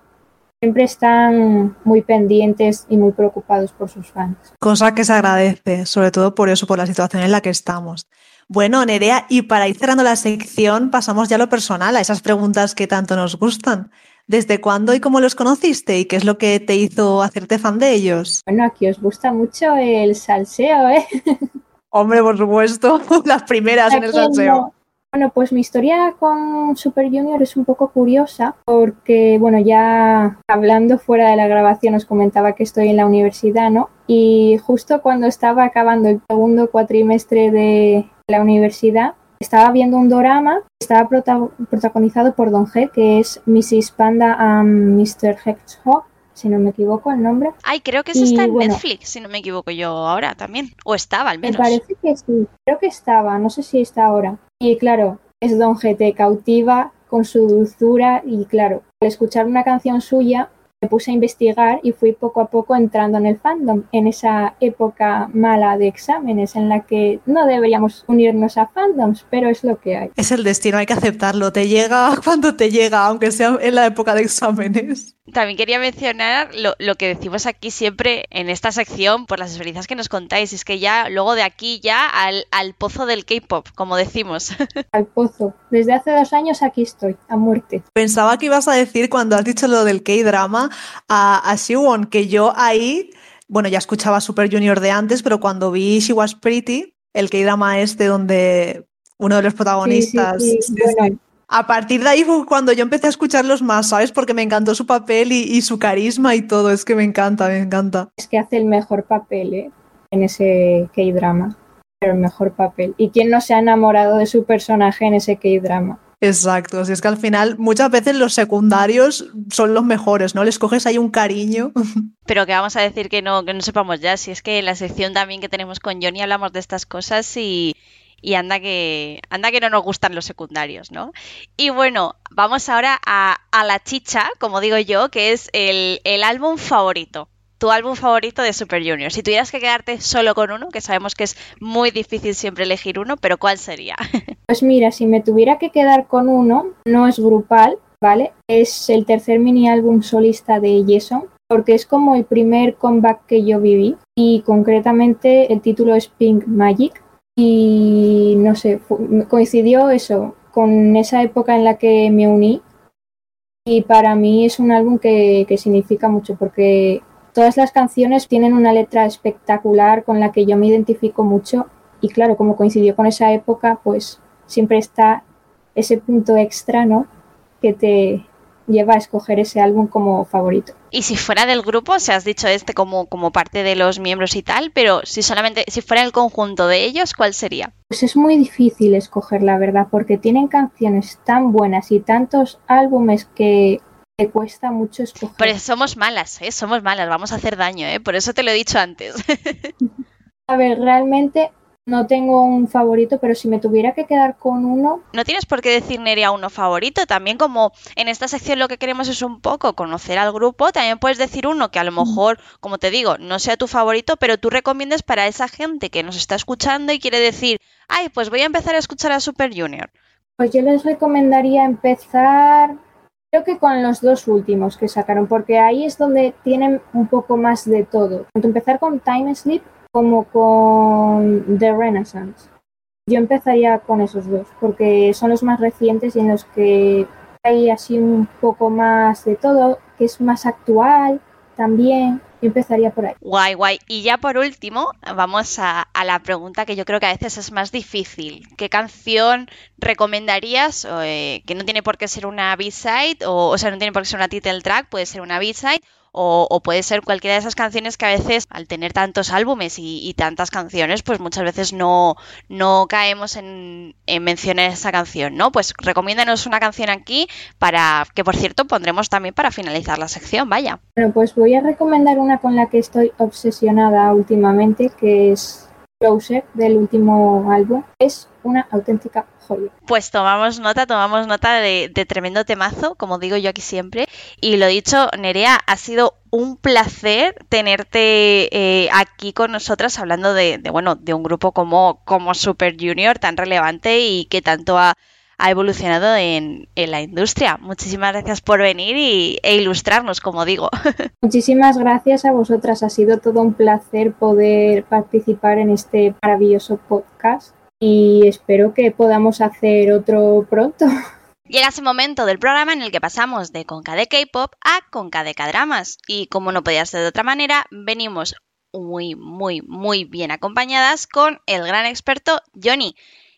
siempre están muy pendientes y muy preocupados por sus fans. Cosa que se agradece, sobre todo por eso, por la situación en la que estamos. Bueno, Nerea, y para ir cerrando la sección, pasamos ya a lo personal, a esas preguntas que tanto nos gustan. ¿Desde cuándo y cómo los conociste y qué es lo que te hizo hacerte fan de ellos? Bueno, aquí os gusta mucho el salseo, ¿eh? Hombre, por supuesto, las primeras en el salseo. No. Bueno, pues mi historia con Super Junior es un poco curiosa porque, bueno, ya hablando fuera de la grabación os comentaba que estoy en la universidad, ¿no? Y justo cuando estaba acabando el segundo cuatrimestre de la universidad, estaba viendo un drama, estaba prota protagonizado por Don G, que es Mrs. Panda and Mr. Hedgehog, si no me equivoco el nombre. Ay, creo que eso y, está en bueno, Netflix, si no me equivoco yo ahora también. O estaba al menos. Me parece que sí, creo que estaba, no sé si está ahora. Y claro, es Don G, te cautiva con su dulzura y claro, al escuchar una canción suya me puse a investigar y fui poco a poco entrando en el fandom, en esa época mala de exámenes en la que no deberíamos unirnos a fandoms, pero es lo que hay. Es el destino, hay que aceptarlo, te llega cuando te llega, aunque sea en la época de exámenes. También quería mencionar lo, lo, que decimos aquí siempre en esta sección por las experiencias que nos contáis. Es que ya luego de aquí ya al, al pozo del K-pop, como decimos. Al pozo. Desde hace dos años aquí estoy, a muerte. Pensaba que ibas a decir cuando has dicho lo del K-drama a, a Siwon, que yo ahí, bueno, ya escuchaba Super Junior de antes, pero cuando vi She Was Pretty, el K-drama este donde uno de los protagonistas... Sí, sí, sí. Bueno, a partir de ahí fue cuando yo empecé a escucharlos más, ¿sabes? Porque me encantó su papel y, y, su carisma y todo. Es que me encanta, me encanta. Es que hace el mejor papel ¿eh? en ese K-drama. Pero el mejor papel. ¿Y quién no se ha enamorado de su personaje en ese K-drama? Exacto, así es que al final muchas veces los secundarios son los mejores, ¿no? Les coges ahí un cariño. Pero que vamos a decir que no, que no sepamos ya, si es que en la sección también que tenemos con Johnny hablamos de estas cosas y, y anda que anda que no nos gustan los secundarios, ¿no? Y bueno, vamos ahora a, a la chicha, como digo yo, que es el, el, álbum favorito. Tu álbum favorito de Super Junior. Si tuvieras que quedarte solo con uno, que sabemos que es muy difícil siempre elegir uno, pero ¿cuál sería? Pues mira, si me tuviera que quedar con uno, no es grupal, ¿vale? Es el tercer mini álbum solista de Jason, porque es como el primer comeback que yo viví y concretamente el título es Pink Magic y no sé, coincidió eso con esa época en la que me uní y para mí es un álbum que, que, significa mucho porque todas las canciones tienen una letra espectacular con la que yo me identifico mucho y claro, como coincidió con esa época, pues siempre está ese punto extra, ¿no? Que te lleva a escoger ese álbum como favorito. Y si fuera del grupo, se has dicho este como, como parte de los miembros y tal, pero si solamente, si fuera el conjunto de ellos, ¿cuál sería? Pues es muy difícil escoger, la verdad, porque tienen canciones tan buenas y tantos álbumes que te cuesta mucho escoger. Pero somos malas, ¿eh? Somos malas, vamos a hacer daño, ¿eh? Por eso te lo he dicho antes. a ver, realmente no tengo un favorito, pero si me tuviera que quedar con uno. No tienes por qué decir Nerea uno favorito. También, como en esta sección lo que queremos es un poco conocer al grupo, también puedes decir uno que a lo mejor, como te digo, no sea tu favorito, pero tú recomiendes para esa gente que nos está escuchando y quiere decir, ay, pues voy a empezar a escuchar a Super Junior. Pues yo les recomendaría empezar, creo que con los dos últimos que sacaron, porque ahí es donde tienen un poco más de todo. Tanto empezar con Time Sleep como con The Renaissance. Yo empezaría con esos dos, porque son los más recientes y en los que hay así un poco más de todo, que es más actual también. Empezaría por ahí. Guay, guay. Y ya por último, vamos a, la pregunta que yo creo que a veces es más difícil. ¿Qué canción recomendarías? Eh, que no tiene por qué ser una B-side, o, o sea, no tiene por qué ser una title track, puede ser una B-side, o, puede ser cualquiera de esas canciones que a veces al tener tantos álbumes y, tantas canciones pues muchas veces no, no caemos en, en, mencionar esa canción, ¿no? Pues recomiéndanos una canción aquí para que por cierto pondremos también para finalizar la sección, vaya. Bueno, pues voy a recomendar una con la que estoy obsesionada últimamente que es Closer del último álbum. Es una auténtica pues tomamos nota, tomamos nota de, tremendo temazo, como digo yo aquí siempre. Y lo dicho, Nerea, ha sido un placer tenerte eh, aquí con nosotras hablando de, bueno, de un grupo como, como Super Junior tan relevante y que tanto ha, evolucionado en, la industria. Muchísimas gracias por venir y, e ilustrarnos, como digo. Muchísimas gracias a vosotras. Ha sido todo un placer poder participar en este maravilloso podcast y espero que podamos hacer otro pronto. Llega ese momento del programa en el que pasamos de Conca de K-pop a Conca de K-dramas. Y como no podía ser de otra manera, venimos muy, muy, muy bien acompañadas con el gran experto Johnny.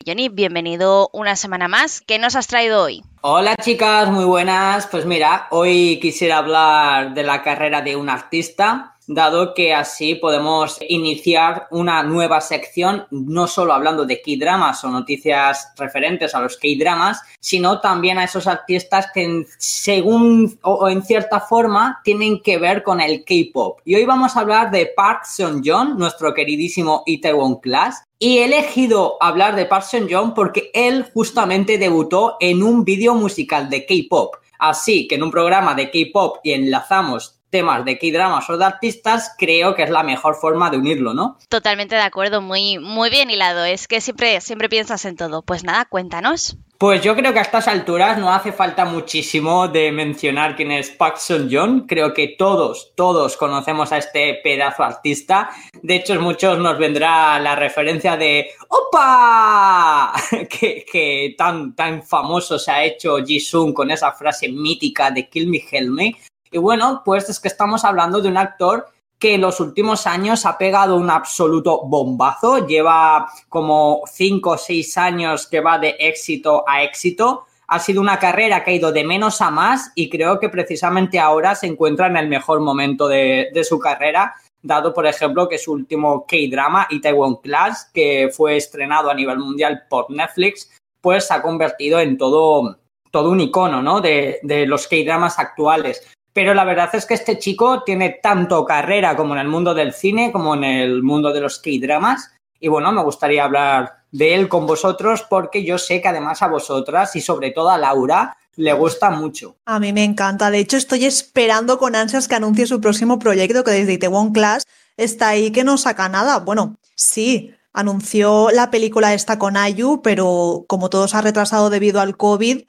Johnny, bienvenido una semana más. ¿Qué nos has traído hoy? Hola chicas, muy buenas. Pues mira, hoy quisiera hablar de la carrera de un artista dado que así podemos iniciar una nueva sección, no solo hablando de K-dramas o noticias referentes a los K-dramas, sino también a esos artistas que según o, en cierta forma tienen que ver con el K-pop. Y hoy vamos a hablar de Park Seon-joon, nuestro queridísimo Itaewon Class, y he elegido hablar de Park Seon-joon porque él justamente debutó en un vídeo musical de K-pop. Así que en un programa de K-pop y enlazamos temas de K-dramas o de artistas, creo que es la mejor forma de unirlo, ¿no? Totalmente de acuerdo, muy, muy bien hilado. Es que siempre, siempre piensas en todo. Pues nada, cuéntanos. Pues yo creo que a estas alturas no hace falta muchísimo de mencionar quién es Park John. Creo que todos, todos conocemos a este pedazo artista. De hecho, muchos nos vendrá la referencia de ¡Opa! que, que tan, tan famoso se ha hecho Jisung con esa frase mítica de Kill Me, Help Me. Y bueno, pues es que estamos hablando de un actor que en los últimos años ha pegado un absoluto bombazo, lleva como 5 o 6 años que va de éxito a éxito. Ha sido una carrera que ha ido de menos a más y creo que precisamente ahora se encuentra en el mejor momento de, su carrera, dado por ejemplo que su último K-drama, Itaewon Class, que fue estrenado a nivel mundial por Netflix, pues se ha convertido en todo, todo un icono ¿no? de, de los K-dramas actuales. Pero la verdad es que este chico tiene tanto carrera como en el mundo del cine, como en el mundo de los K-dramas. Y bueno, me gustaría hablar de él con vosotros porque yo sé que además a vosotras y sobre todo a Laura le gusta mucho. A mí me encanta. De hecho, estoy esperando con ansias que anuncie su próximo proyecto, que desde Itaewon Class está ahí que no saca nada. Bueno, sí, anunció la película esta con Ayu, pero como todo se ha retrasado debido al COVID,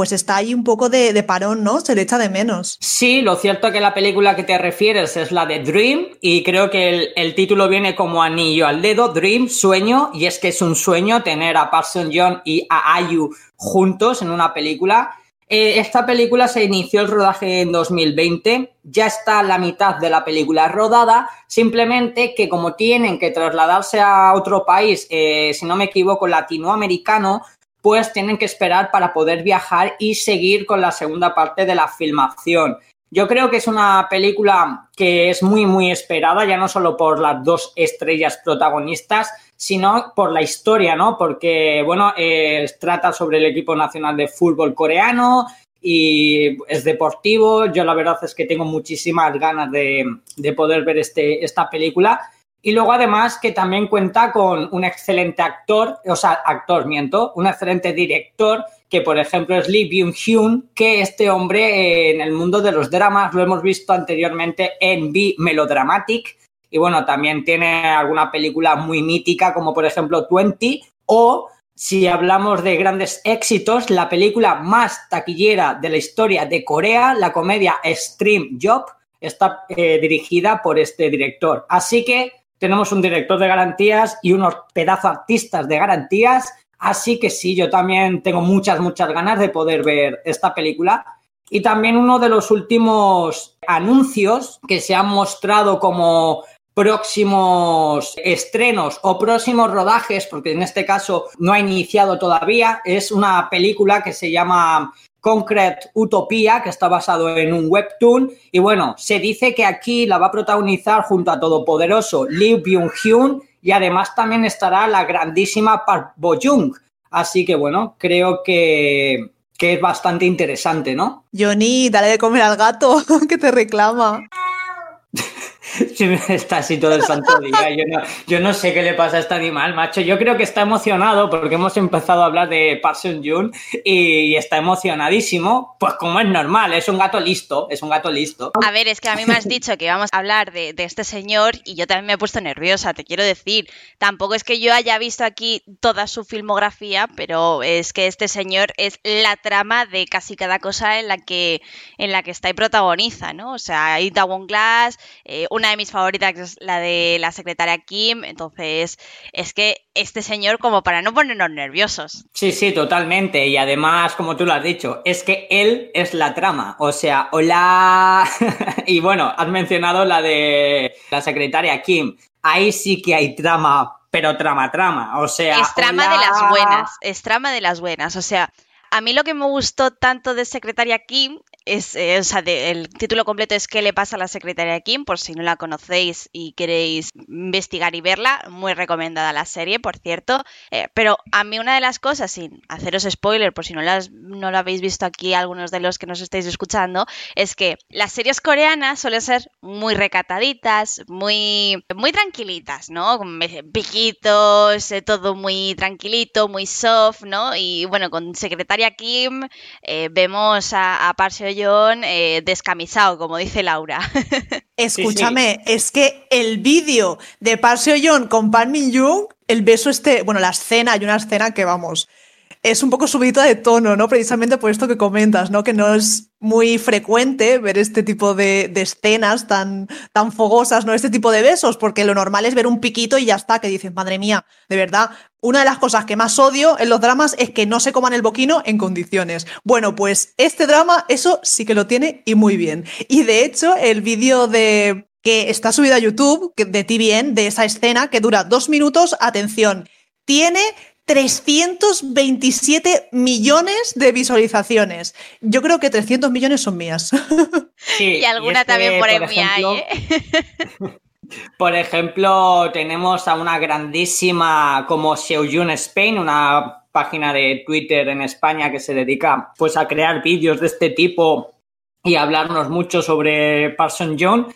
pues está ahí un poco de, parón, ¿no? Se le echa de menos. Sí, lo cierto es que la película que te refieres es la de Dream y creo que el, título viene como anillo al dedo, Dream, sueño, y es que es un sueño tener a Parson John y a Ayu juntos en una película. Eh, esta película se inició el rodaje en 2020, ya está la mitad de la película rodada, simplemente que como tienen que trasladarse a otro país, eh, si no me equivoco, latinoamericano, pues tienen que esperar para poder viajar y seguir con la segunda parte de la filmación. Yo creo que es una película que es muy, muy esperada, ya no solo por las dos estrellas protagonistas, sino por la historia, ¿no? Porque, bueno, eh, trata sobre el equipo nacional de fútbol coreano y es deportivo. Yo la verdad es que tengo muchísimas ganas de, de poder ver este, esta película Y luego además que también cuenta con un excelente actor, o sea, actor, miento, un excelente director, que por ejemplo es Lee Byung-hyun, que este hombre en el mundo de los dramas lo hemos visto anteriormente en B Melodramatic, y bueno, también tiene alguna película muy mítica como por ejemplo Twenty o si hablamos de grandes éxitos, la película más taquillera de la historia de Corea, la comedia Stream Job, está eh, dirigida por este director. Así que tenemos un director de garantías y unos pedazos artistas de garantías. Así que sí, yo también tengo muchas, muchas ganas de poder ver esta película. Y también uno de los últimos anuncios que se han mostrado como próximos estrenos o próximos rodajes, porque en este caso no ha iniciado todavía, es una película que se llama Concrete Utopía, que está basado en un webtoon. Y bueno, se dice que aquí la va a protagonizar junto a todopoderoso Lee Byung-hyun y además también estará la grandísima Park Bo-jung. Así que bueno, creo que, que es bastante interesante, ¿no? Johnny, dale de comer al gato que te reclama. está así todo el santo día. Yo no, yo no, sé qué le pasa a este animal, macho. Yo creo que está emocionado porque hemos empezado a hablar de Parson Jun y está emocionadísimo. Pues como es normal, es un gato listo, es un gato listo. A ver, es que a mí me has dicho que íbamos a hablar de, de este señor y yo también me he puesto nerviosa, te quiero decir. Tampoco es que yo haya visto aquí toda su filmografía, pero es que este señor es la trama de casi cada cosa en la que, en la que está y protagoniza, ¿no? O sea, Itaewon Glass, eh, una de mis favoritas es la de la secretaria Kim, entonces es que este señor como para no ponernos nerviosos. Sí, sí, totalmente. Y además, como tú lo has dicho, es que él es la trama. O sea, hola. y bueno, has mencionado la de la secretaria Kim. Ahí sí que hay trama, pero trama, trama. O sea. Es trama de las buenas. Es trama de las buenas. O sea, a mí lo que me gustó tanto de Secretaria Kim es, eh, o sea, el título completo es ¿Qué le pasa a la secretaria Kim? Por si no la conocéis y queréis investigar y verla, muy recomendada la serie, por cierto. Eh, pero a mí una de las cosas, sin haceros spoiler, por si no, las, no lo habéis visto aquí algunos de los que nos estáis escuchando, es que las series coreanas suelen ser muy recataditas, muy, muy tranquilitas, ¿no? Con piquitos, eh, todo muy tranquilito, muy soft, ¿no? Y bueno, con secretaria Kim vemos a, a eh, descamisado, como dice Laura. Escúchame, es que el vídeo de Park John con Pan Min Young, el beso este, bueno, la escena, hay una escena que vamos, es un poco subida de tono, ¿no? Precisamente por esto que comentas, ¿no? Que no es muy frecuente ver este tipo de, escenas tan, tan fogosas, ¿no? Este tipo de besos, porque lo normal es ver un piquito y ya está, que dicen, madre mía, de verdad, una de las cosas que más odio en los dramas es que no se coman el boquino en condiciones. Bueno, pues este drama, eso sí que lo tiene y muy bien. Y de hecho, el vídeo de que está subido a YouTube, de TVN, de esa escena, que dura dos minutos, atención, tiene 327 millones de visualizaciones. Yo creo que 300 millones son mías. y alguna también por, por mía ¿eh? Por ejemplo, tenemos a una grandísima como Seoyun Spain, una página de Twitter en España que se dedica pues a crear vídeos de este tipo y hablarnos mucho sobre Parson John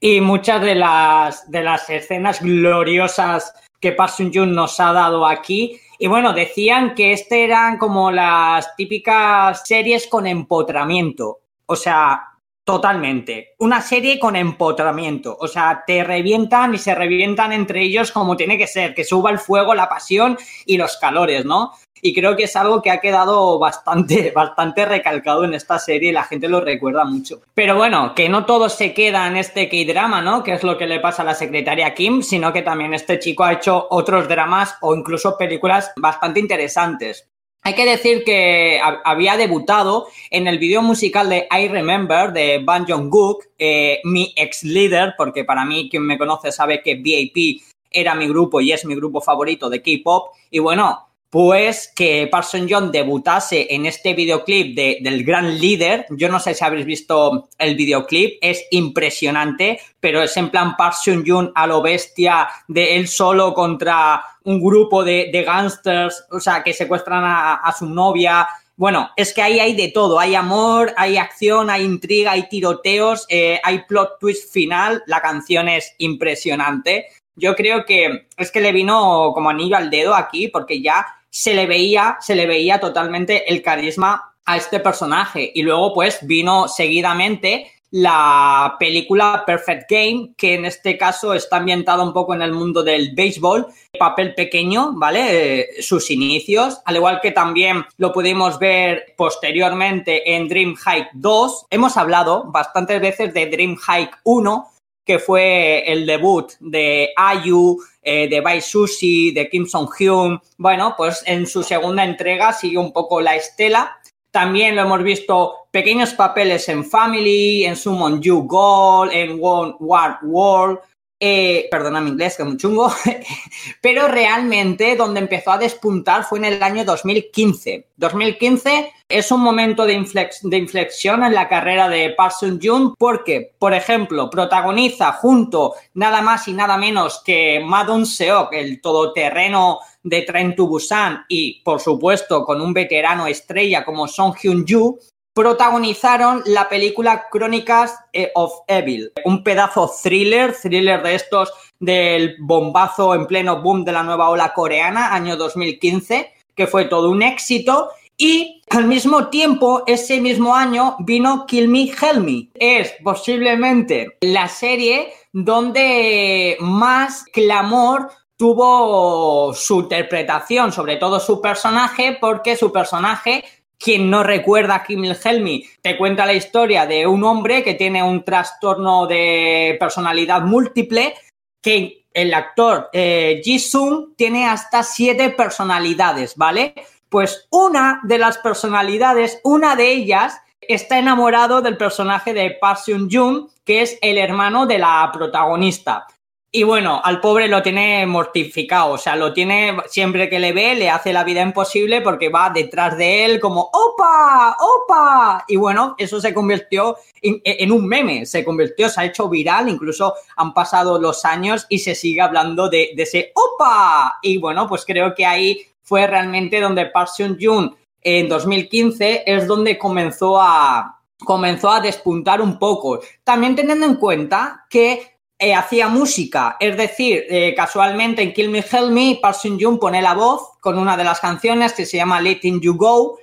y muchas de las de las escenas gloriosas que Parson Jun nos ha dado aquí y bueno, decían que este eran como las típicas series con empotramiento. O sea, totalmente. Una serie con empotramiento. O sea, te revientan y se revientan entre ellos como tiene que ser, que suba el fuego, la pasión y los calores, ¿no? Y creo que es algo que ha quedado bastante, bastante recalcado en esta serie y la gente lo recuerda mucho. Pero bueno, que no todo se queda en este K-drama, ¿no? Que es lo que le pasa a la secretaria Kim, sino que también este chico ha hecho otros dramas o incluso películas bastante interesantes. Hay que decir que había debutado en el video musical de I Remember de Ban Jong-guk, eh, mi ex líder, porque para mí quien me conoce sabe que VIP era mi grupo y es mi grupo favorito de K-pop. Y bueno, pues que Parson John debutase en este videoclip de, del gran líder. Yo no sé si habéis visto el videoclip, es impresionante, pero es en plan Parson John a lo bestia de él solo contra un grupo de, de gangsters, o sea, que secuestran a, su novia. Bueno, es que ahí hay de todo, hay amor, hay acción, hay intriga, hay tiroteos, eh, hay plot twist final, la canción es impresionante yo creo que es que le vino como anillo al dedo aquí porque ya se le veía, se le veía totalmente el carisma a este personaje. Y luego, pues, vino seguidamente la película Perfect Game, que en este caso está ambientada un poco en el mundo del béisbol, papel pequeño, ¿vale? Eh, sus inicios, al igual que también lo pudimos ver posteriormente en Dream Hike 2. Hemos hablado bastantes veces de Dream Hike 1, que fue el debut de Ayu, eh, de Bai Sushi, de Kim Song Hyun. Bueno, pues en su segunda entrega sigue un poco la estela también lo hemos visto pequeños papeles en Family, en Summon You Gold, en One World. Eh, perdona mi inglés, que es muy chungo. Pero realmente donde empezó a despuntar fue en el año 2015. 2015 es un momento de, inflexión en la carrera de Park Sun porque, por ejemplo, protagoniza junto nada más y nada menos que Madon Seok, el todoterreno de Train to Busan y, por supuesto, con un veterano estrella como Song Hyun-ju, protagonizaron la película Crónicas eh, of Evil, un pedazo thriller, thriller de estos del bombazo en pleno boom de la nueva ola coreana, año 2015, que fue todo un éxito. Y al mismo tiempo, ese mismo año vino Kill Me, Help Me. Es posiblemente la serie donde más clamor tuvo su interpretación, sobre todo su personaje, porque su personaje, quien no recuerda a Kim Il-helmi, te cuenta la historia de un hombre que tiene un trastorno de personalidad múltiple, que el actor eh, Ji-sung tiene hasta siete personalidades, ¿vale? Pues una de las personalidades, una de ellas, está enamorado del personaje de Park Seung-jun, que es el hermano de la protagonista. Y bueno, al pobre lo tiene mortificado, o sea, lo tiene siempre que le ve, le hace la vida imposible porque va detrás de él como ¡Opa! ¡Opa! Y bueno, eso se convirtió en, un meme, se convirtió, se ha hecho viral, incluso han pasado los años y se sigue hablando de, ese ¡Opa! Y bueno, pues creo que ahí fue realmente donde Park Seung-jun en 2015 es donde comenzó a, comenzó a despuntar un poco. También teniendo en cuenta que eh, hacía música, es decir, eh, casualmente en Kill Me Help Me, Park Sun Jung pone la voz con una de las canciones que se llama Letting You Go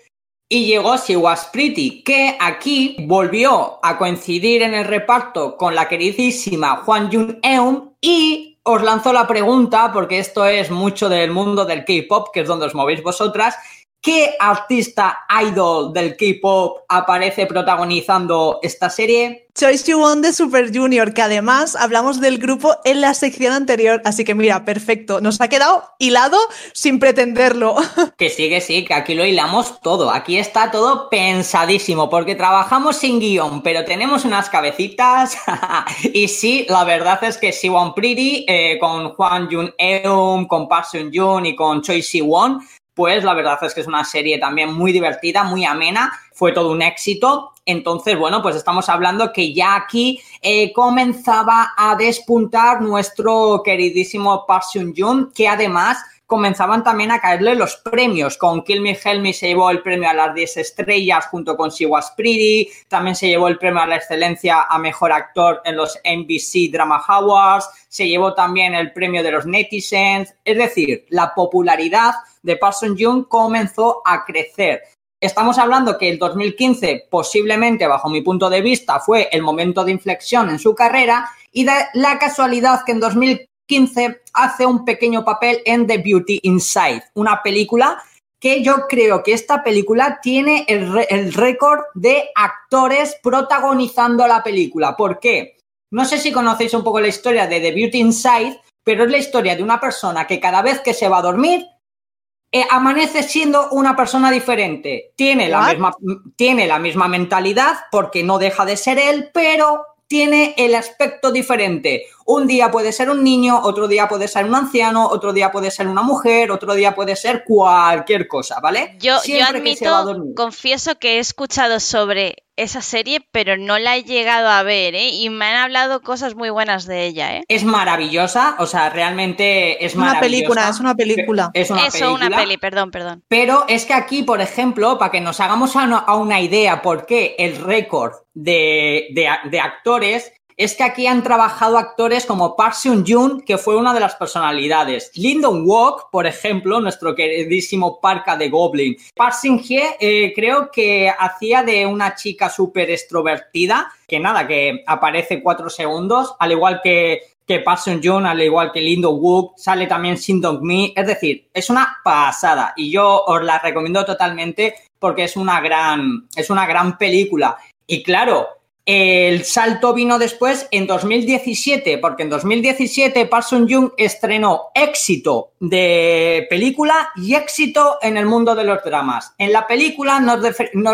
y llegó She Was Pretty, que aquí volvió a coincidir en el reparto con la queridísima Juan Jun Eun y os lanzo la pregunta, porque esto es mucho del mundo del K-pop, que es donde os movéis vosotras, ¿Qué artista idol del K-pop aparece protagonizando esta serie? Choi Siwon de Super Junior, que además hablamos del grupo en la sección anterior, así que mira, perfecto, nos ha quedado hilado sin pretenderlo. Que sí, que sí, que aquí lo hilamos todo, aquí está todo pensadísimo, porque trabajamos sin guion, pero tenemos unas cabecitas y sí, la verdad es que Siwon Pretty eh, con Juan Jun Eun, con Park Jun y con Choi Siwon pues la verdad es que es una serie también muy divertida, muy amena, fue todo un éxito. Entonces, bueno, pues estamos hablando que ya aquí eh, comenzaba a despuntar nuestro queridísimo Park Seung-jun, que además comenzaban también a caerle los premios. Con Kill Me Help Me se llevó el premio a las 10 estrellas junto con She Was Pretty. También se llevó el premio a la excelencia a mejor actor en los NBC Drama Awards. Se llevó también el premio de los netizens. Es decir, la popularidad de Parson Jung comenzó a crecer. Estamos hablando que el 2015 posiblemente, bajo mi punto de vista, fue el momento de inflexión en su carrera y la casualidad que en 2015 hace un pequeño papel en The Beauty Inside, una película que yo creo que esta película tiene el, el récord de actores protagonizando la película. ¿Por qué? No sé si conocéis un poco la historia de The Beauty Inside, pero es la historia de una persona que cada vez que se va a dormir eh, amanece siendo una persona diferente. Tiene la, misma, tiene la misma mentalidad porque no deja de ser él, pero tiene el aspecto diferente. Un día puede ser un niño, otro día puede ser un anciano, otro día puede ser una mujer, otro día puede ser cualquier cosa, ¿vale? Yo, yo admito, confieso que he escuchado sobre esa serie, pero no la he llegado a ver, ¿eh? Y me han hablado cosas muy buenas de ella, ¿eh? Es maravillosa, o sea, realmente es una película, es una película. Es una Eso, una peli, perdón, perdón. Pero es que aquí, por ejemplo, para que nos hagamos a una, idea por qué el récord de, de, de actores es que aquí han trabajado actores como Park Seung-joon, que fue una de las personalidades. Lyndon Walk, por ejemplo, nuestro queridísimo Parka de Goblin. Park Seung-hye eh, creo que hacía de una chica súper extrovertida, que nada, que aparece cuatro segundos, al igual que que Seung-joon, al igual que Lyndon Wook, sale también Shin Dong-mi, es decir, es una pasada y yo os la recomiendo totalmente porque es una gran, es una gran película. Y claro, el salto vino después en 2017, porque en 2017 Park Seung-joon estrenó éxito de película y éxito en el mundo de los dramas. En la película nos,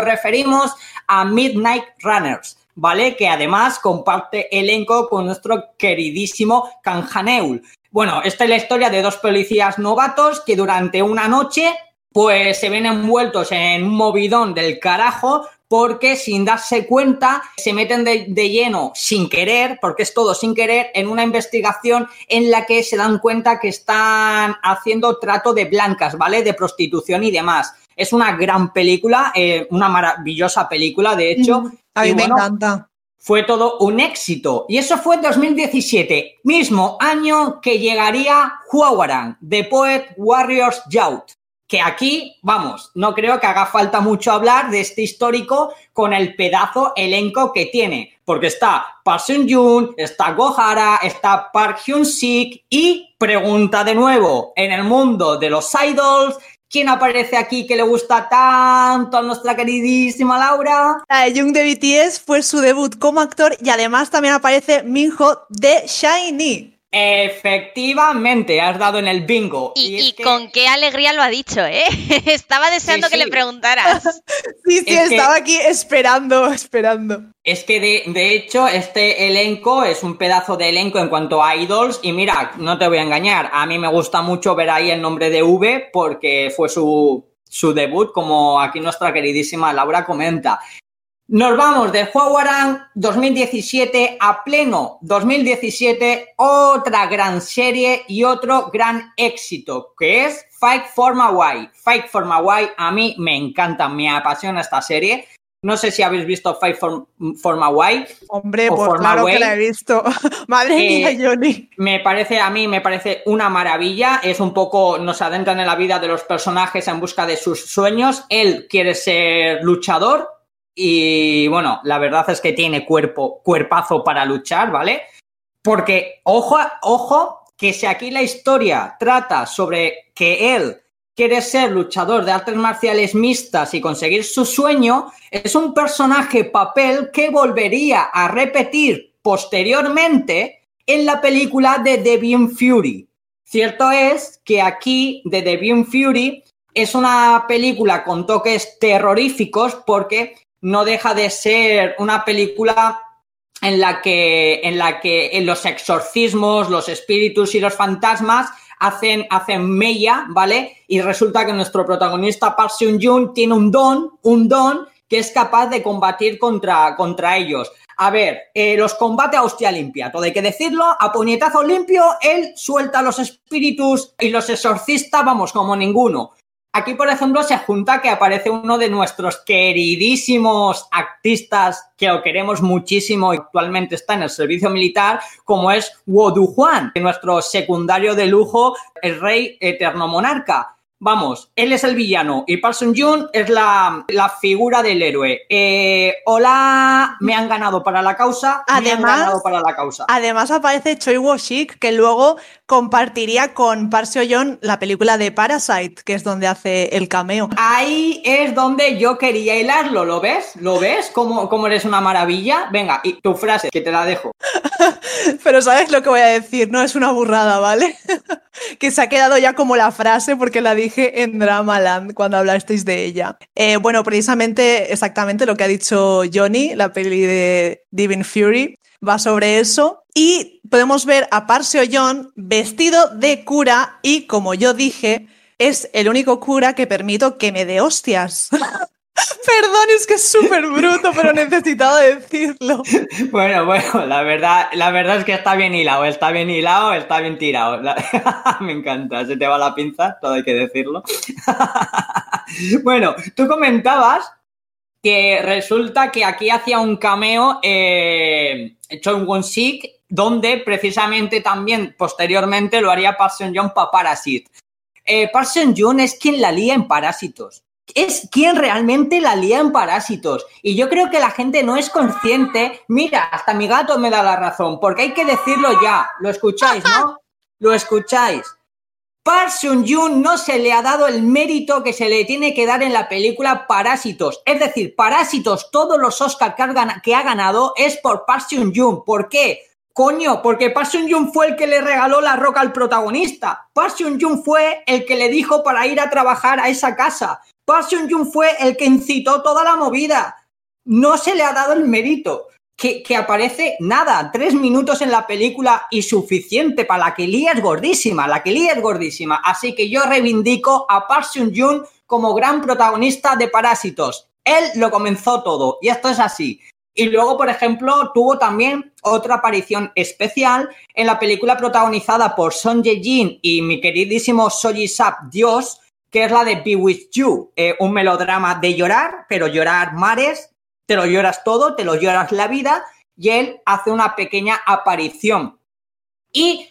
referimos a Midnight Runners, ¿vale? Que además comparte elenco con nuestro queridísimo Kang Haneul. Bueno, esta es la historia de dos policías novatos que durante una noche pues se ven envueltos en un movidón del carajo porque sin darse cuenta se meten de, lleno sin querer, porque es todo sin querer, en una investigación en la que se dan cuenta que están haciendo trato de blancas, ¿vale? De prostitución y demás. Es una gran película, eh, una maravillosa película, de hecho. A mí me encanta. Fue todo un éxito. Y eso fue en 2017, mismo año que llegaría Huawaran, The Poet Warriors Youth que aquí, vamos, no creo que haga falta mucho hablar de este histórico con el pedazo elenco que tiene, porque está Park Seung-joon, está Gohara, está Park Hyun-sik y pregunta de nuevo, en el mundo de los idols, ¿quién aparece aquí que le gusta tanto a nuestra queridísima Laura? Jung de BTS fue su debut como actor y además también aparece Minho de Shiny. Efectivamente, has dado en el bingo. Y, con qué alegría lo ha dicho, ¿eh? Estaba deseando que le preguntaras. sí, sí, estaba aquí esperando, esperando. Es que de, de, hecho, este elenco es un pedazo de elenco en cuanto a idols. Y mira, no te voy a engañar, a mí me gusta mucho ver ahí el nombre de V porque fue su, su debut, como aquí nuestra queridísima Laura comenta. Nos vamos de Huawaran 2017 a pleno 2017, otra gran serie y otro gran éxito, que es Fight for My Fight for My a mí me encanta, me apasiona esta serie. No sé si habéis visto Fight for, for My Hombre, pues claro que la he visto. Madre mía, eh, Johnny. Me parece, a mí me parece una maravilla. Es un poco, nos adentran en la vida de los personajes en busca de sus sueños. Él quiere ser luchador, y bueno, la verdad es que tiene cuerpo, cuerpazo para luchar, ¿vale? Porque, ojo, ojo, que si aquí la historia trata sobre que él quiere ser luchador de artes marciales mixtas y conseguir su sueño, es un personaje papel que volvería a repetir posteriormente en la película de Deviant Fury. Cierto es que aquí de Deviant Fury es una película con toques terroríficos porque no deja de ser una película en la que, en la que en los exorcismos, los espíritus y los fantasmas hacen, hacen mella, ¿vale? Y resulta que nuestro protagonista Park Seung-joon tiene un don, un don que es capaz de combatir contra, contra ellos. A ver, eh, los combate a hostia limpia, todo hay que decirlo, a puñetazo limpio, él suelta los espíritus y los exorcista, vamos, como ninguno. Aquí, por ejemplo, se junta que aparece uno de nuestros queridísimos artistas que lo queremos muchísimo y actualmente está en el servicio militar, como es Wodu Juan, nuestro secundario de lujo, el rey eterno monarca. Vamos, él es el villano y Park Jun es la, figura del héroe. Eh, hola, me han ganado para la causa. Además, me han ganado para la causa. Además aparece Choi Wo-shik, que luego compartiría con Park Seo-yeon la película de Parasite, que es donde hace el cameo. Ahí es donde yo quería hilarlo, ¿lo ves? ¿Lo ves? ¿Cómo, cómo eres una maravilla? Venga, y tu frase, que te la dejo. Pero sabes lo que voy a decir, no es una burrada, ¿vale? que se ha quedado ya como la frase porque la dije en Dramaland cuando hablasteis de ella. Eh, bueno, precisamente exactamente lo que ha dicho Johnny, la peli de Divine Fury, va sobre eso. Y podemos ver a Parseo John vestido de cura y, como yo dije, es el único cura que permito que me dé hostias. Perdón, es que es súper bruto, pero necesitaba decirlo. Bueno, bueno, la verdad, la verdad es que está bien hilado, está bien hilado, está bien tirado. Me encanta, se te va la pinza, todo hay que decirlo. Bueno, tú comentabas que resulta que aquí hacía un cameo eh, Won Sik, donde precisamente también posteriormente lo haría Park Seon Joon para Parasite. Eh, Park Joon es quien la lía en Parásitos. Es quien realmente la lía en Parásitos. Y yo creo que la gente no es consciente. Mira, hasta mi gato me da la razón, porque hay que decirlo ya. Lo escucháis, ¿no? Lo escucháis. Park Seon-joon no se le ha dado el mérito que se le tiene que dar en la película Parásitos. Es decir, Parásitos, todos los Oscars que, ha ganado es por Park Seon-joon. ¿Por qué? Coño, porque Park Seon-joon fue el que le regaló la roca al protagonista. Park Seon-joon fue el que le dijo para ir a trabajar a esa casa. Park Seon-joon fue el que incitó toda la movida. No se le ha dado el mérito que, aparece nada, tres minutos en la película y suficiente para la que Lee es gordísima, la que Lee es gordísima. Así que yo reivindico a Park Seung-joon como gran protagonista de Parásitos. Él lo comenzó todo y esto es así. Y luego, por ejemplo, tuvo también otra aparición especial en la película protagonizada por Son Ye-jin y mi queridísimo Soji Sap Dios, que es la de Be With You, eh, un melodrama de llorar, pero llorar mares, te lo lloras todo, te lo lloras la vida y él hace una pequeña aparición. Y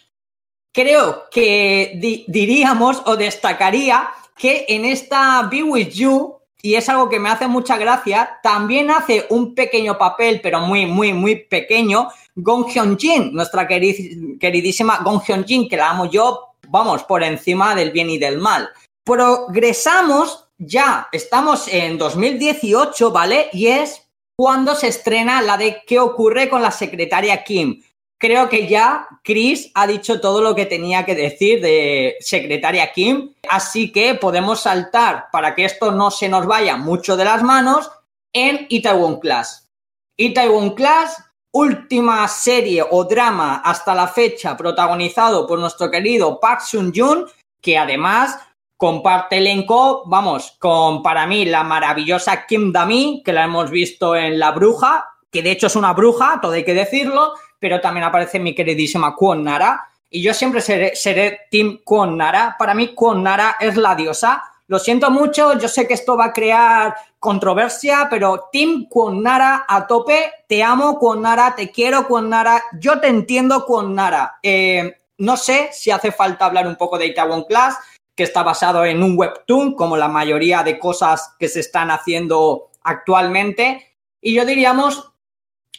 creo que diríamos o destacaría que en esta Be With You, y es algo que me hace mucha gracia, también hace un pequeño papel, pero muy, muy, muy pequeño, Gong Hyun-jin, nuestra queridísima Gong Hyun-jin, que la amo yo, vamos, por encima del bien y del mal. Progresamos ya, estamos en 2018, ¿vale? Y es cuando se estrena la de qué ocurre con la secretaria Kim. Creo que ya Chris ha dicho todo lo que tenía que decir de secretaria Kim, así que podemos saltar para que esto no se nos vaya mucho de las manos en Itaewon Class. Itaewon Class, última serie o drama hasta la fecha protagonizado por nuestro querido Park Sun-joon, que además comparte elenco, vamos, con para mí la maravillosa Kim Dami, que la hemos visto en La Bruja, que de hecho es una bruja, todo hay que decirlo, pero también aparece mi queridísima Kwon Nara. Y yo siempre seré, seré Team Kwon Nara. Para mí, Kwon Nara es la diosa. Lo siento mucho, yo sé que esto va a crear controversia, pero Team Kwon Nara a tope. Te amo, Kwon Nara, te quiero, Kwon Nara. Yo te entiendo, Kwon Nara. Eh, no sé si hace falta hablar un poco de Itaewon Class que está basado en un webtoon, como la mayoría de cosas que se están haciendo actualmente. Y yo diríamos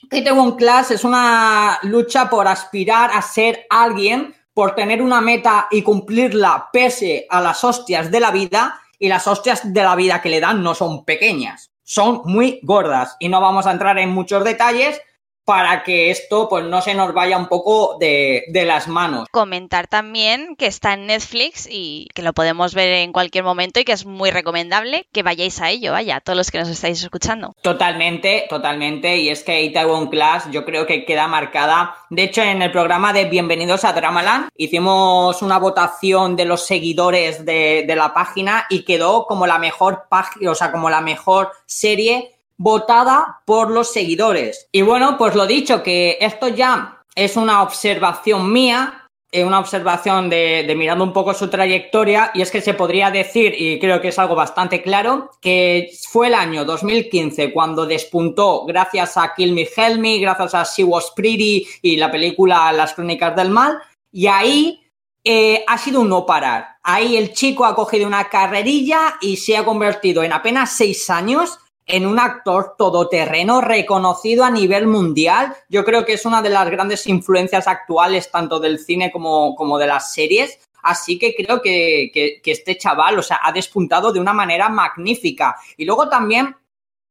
que Itaewon Class es una lucha por aspirar a ser alguien, por tener una meta y cumplirla pese a las hostias de la vida. Y las hostias de la vida que le dan no son pequeñas, son muy gordas. Y no vamos a entrar en muchos detalles, para que esto pues no se nos vaya un poco de, las manos. Comentar también que está en Netflix y que lo podemos ver en cualquier momento y que es muy recomendable que vayáis a ello, vaya, todos los que nos estáis escuchando. Totalmente, totalmente. Y es que Itaewon Class yo creo que queda marcada. De hecho, en el programa de Bienvenidos a Dramaland hicimos una votación de los seguidores de, de la página y quedó como la mejor página, o sea, como la mejor serie votada por los seguidores. Y bueno, pues lo dicho, que esto ya es una observación mía, eh, una observación de, mirando un poco su trayectoria, y es que se podría decir, y creo que es algo bastante claro, que fue el año 2015 cuando despuntó gracias a Kill Me Help Me, gracias a She Was Pretty y la película Las Crónicas del Mal, y ahí eh, ha sido un no parar. Ahí el chico ha cogido una carrerilla y se ha convertido en apenas seis años en un actor todoterreno reconocido a nivel mundial. Yo creo que es una de las grandes influencias actuales, tanto del cine como, como de las series. Así que creo que, que, este chaval, o sea, ha despuntado de una manera magnífica. Y luego también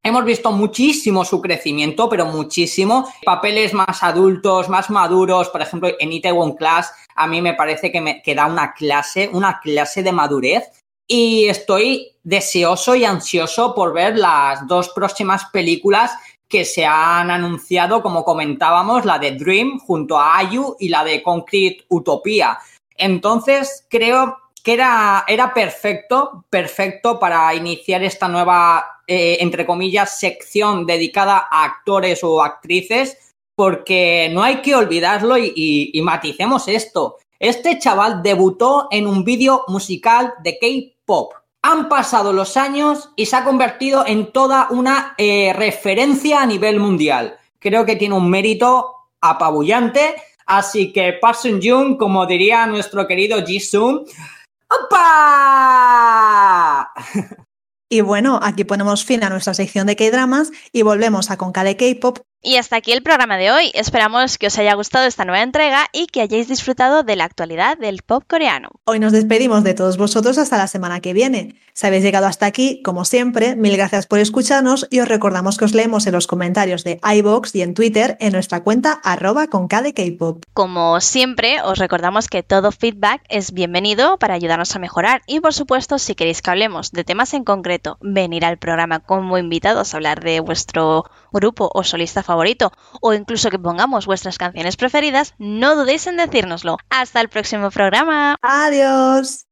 Hemos visto muchísimo su crecimiento, pero muchísimo. Papeles más adultos, más maduros, por ejemplo, en Itaewon Class, a mí me parece que, me, que da una clase, una clase de madurez y estoy deseoso y ansioso por ver las dos próximas películas que se han anunciado, como comentábamos, la de Dream junto a Ayu y la de Concrete Utopía. Entonces, creo que era, era perfecto, perfecto para iniciar esta nueva, eh, entre comillas, sección dedicada a actores o actrices, porque no hay que olvidarlo y, maticemos esto. Este chaval debutó en un vídeo musical de K-pop. Han pasado los años y se ha convertido en toda una eh, referencia a nivel mundial. Creo que tiene un mérito apabullante. Así que Park Jung, como diría nuestro querido Jisung, ¡Opa! Y bueno, aquí ponemos fin a nuestra sección de K-dramas y volvemos a Conca de K-pop y hasta aquí el programa de hoy. Esperamos que os haya gustado esta nueva entrega y que hayáis disfrutado de la actualidad del pop coreano. Hoy nos despedimos de todos vosotros hasta la semana que viene. Si habéis llegado hasta aquí, como siempre, mil gracias por escucharnos y os recordamos que os leemos en los comentarios de iBox y en Twitter en nuestra cuenta arroba con K-pop. Como siempre, os recordamos que todo feedback es bienvenido para ayudarnos a mejorar y por supuesto, si queréis que hablemos de temas en concreto, venir al programa como invitados a hablar de vuestro grupo o solista favorito o incluso que pongamos vuestras canciones preferidas, no dudéis en decírnoslo. Hasta el próximo programa. Adiós.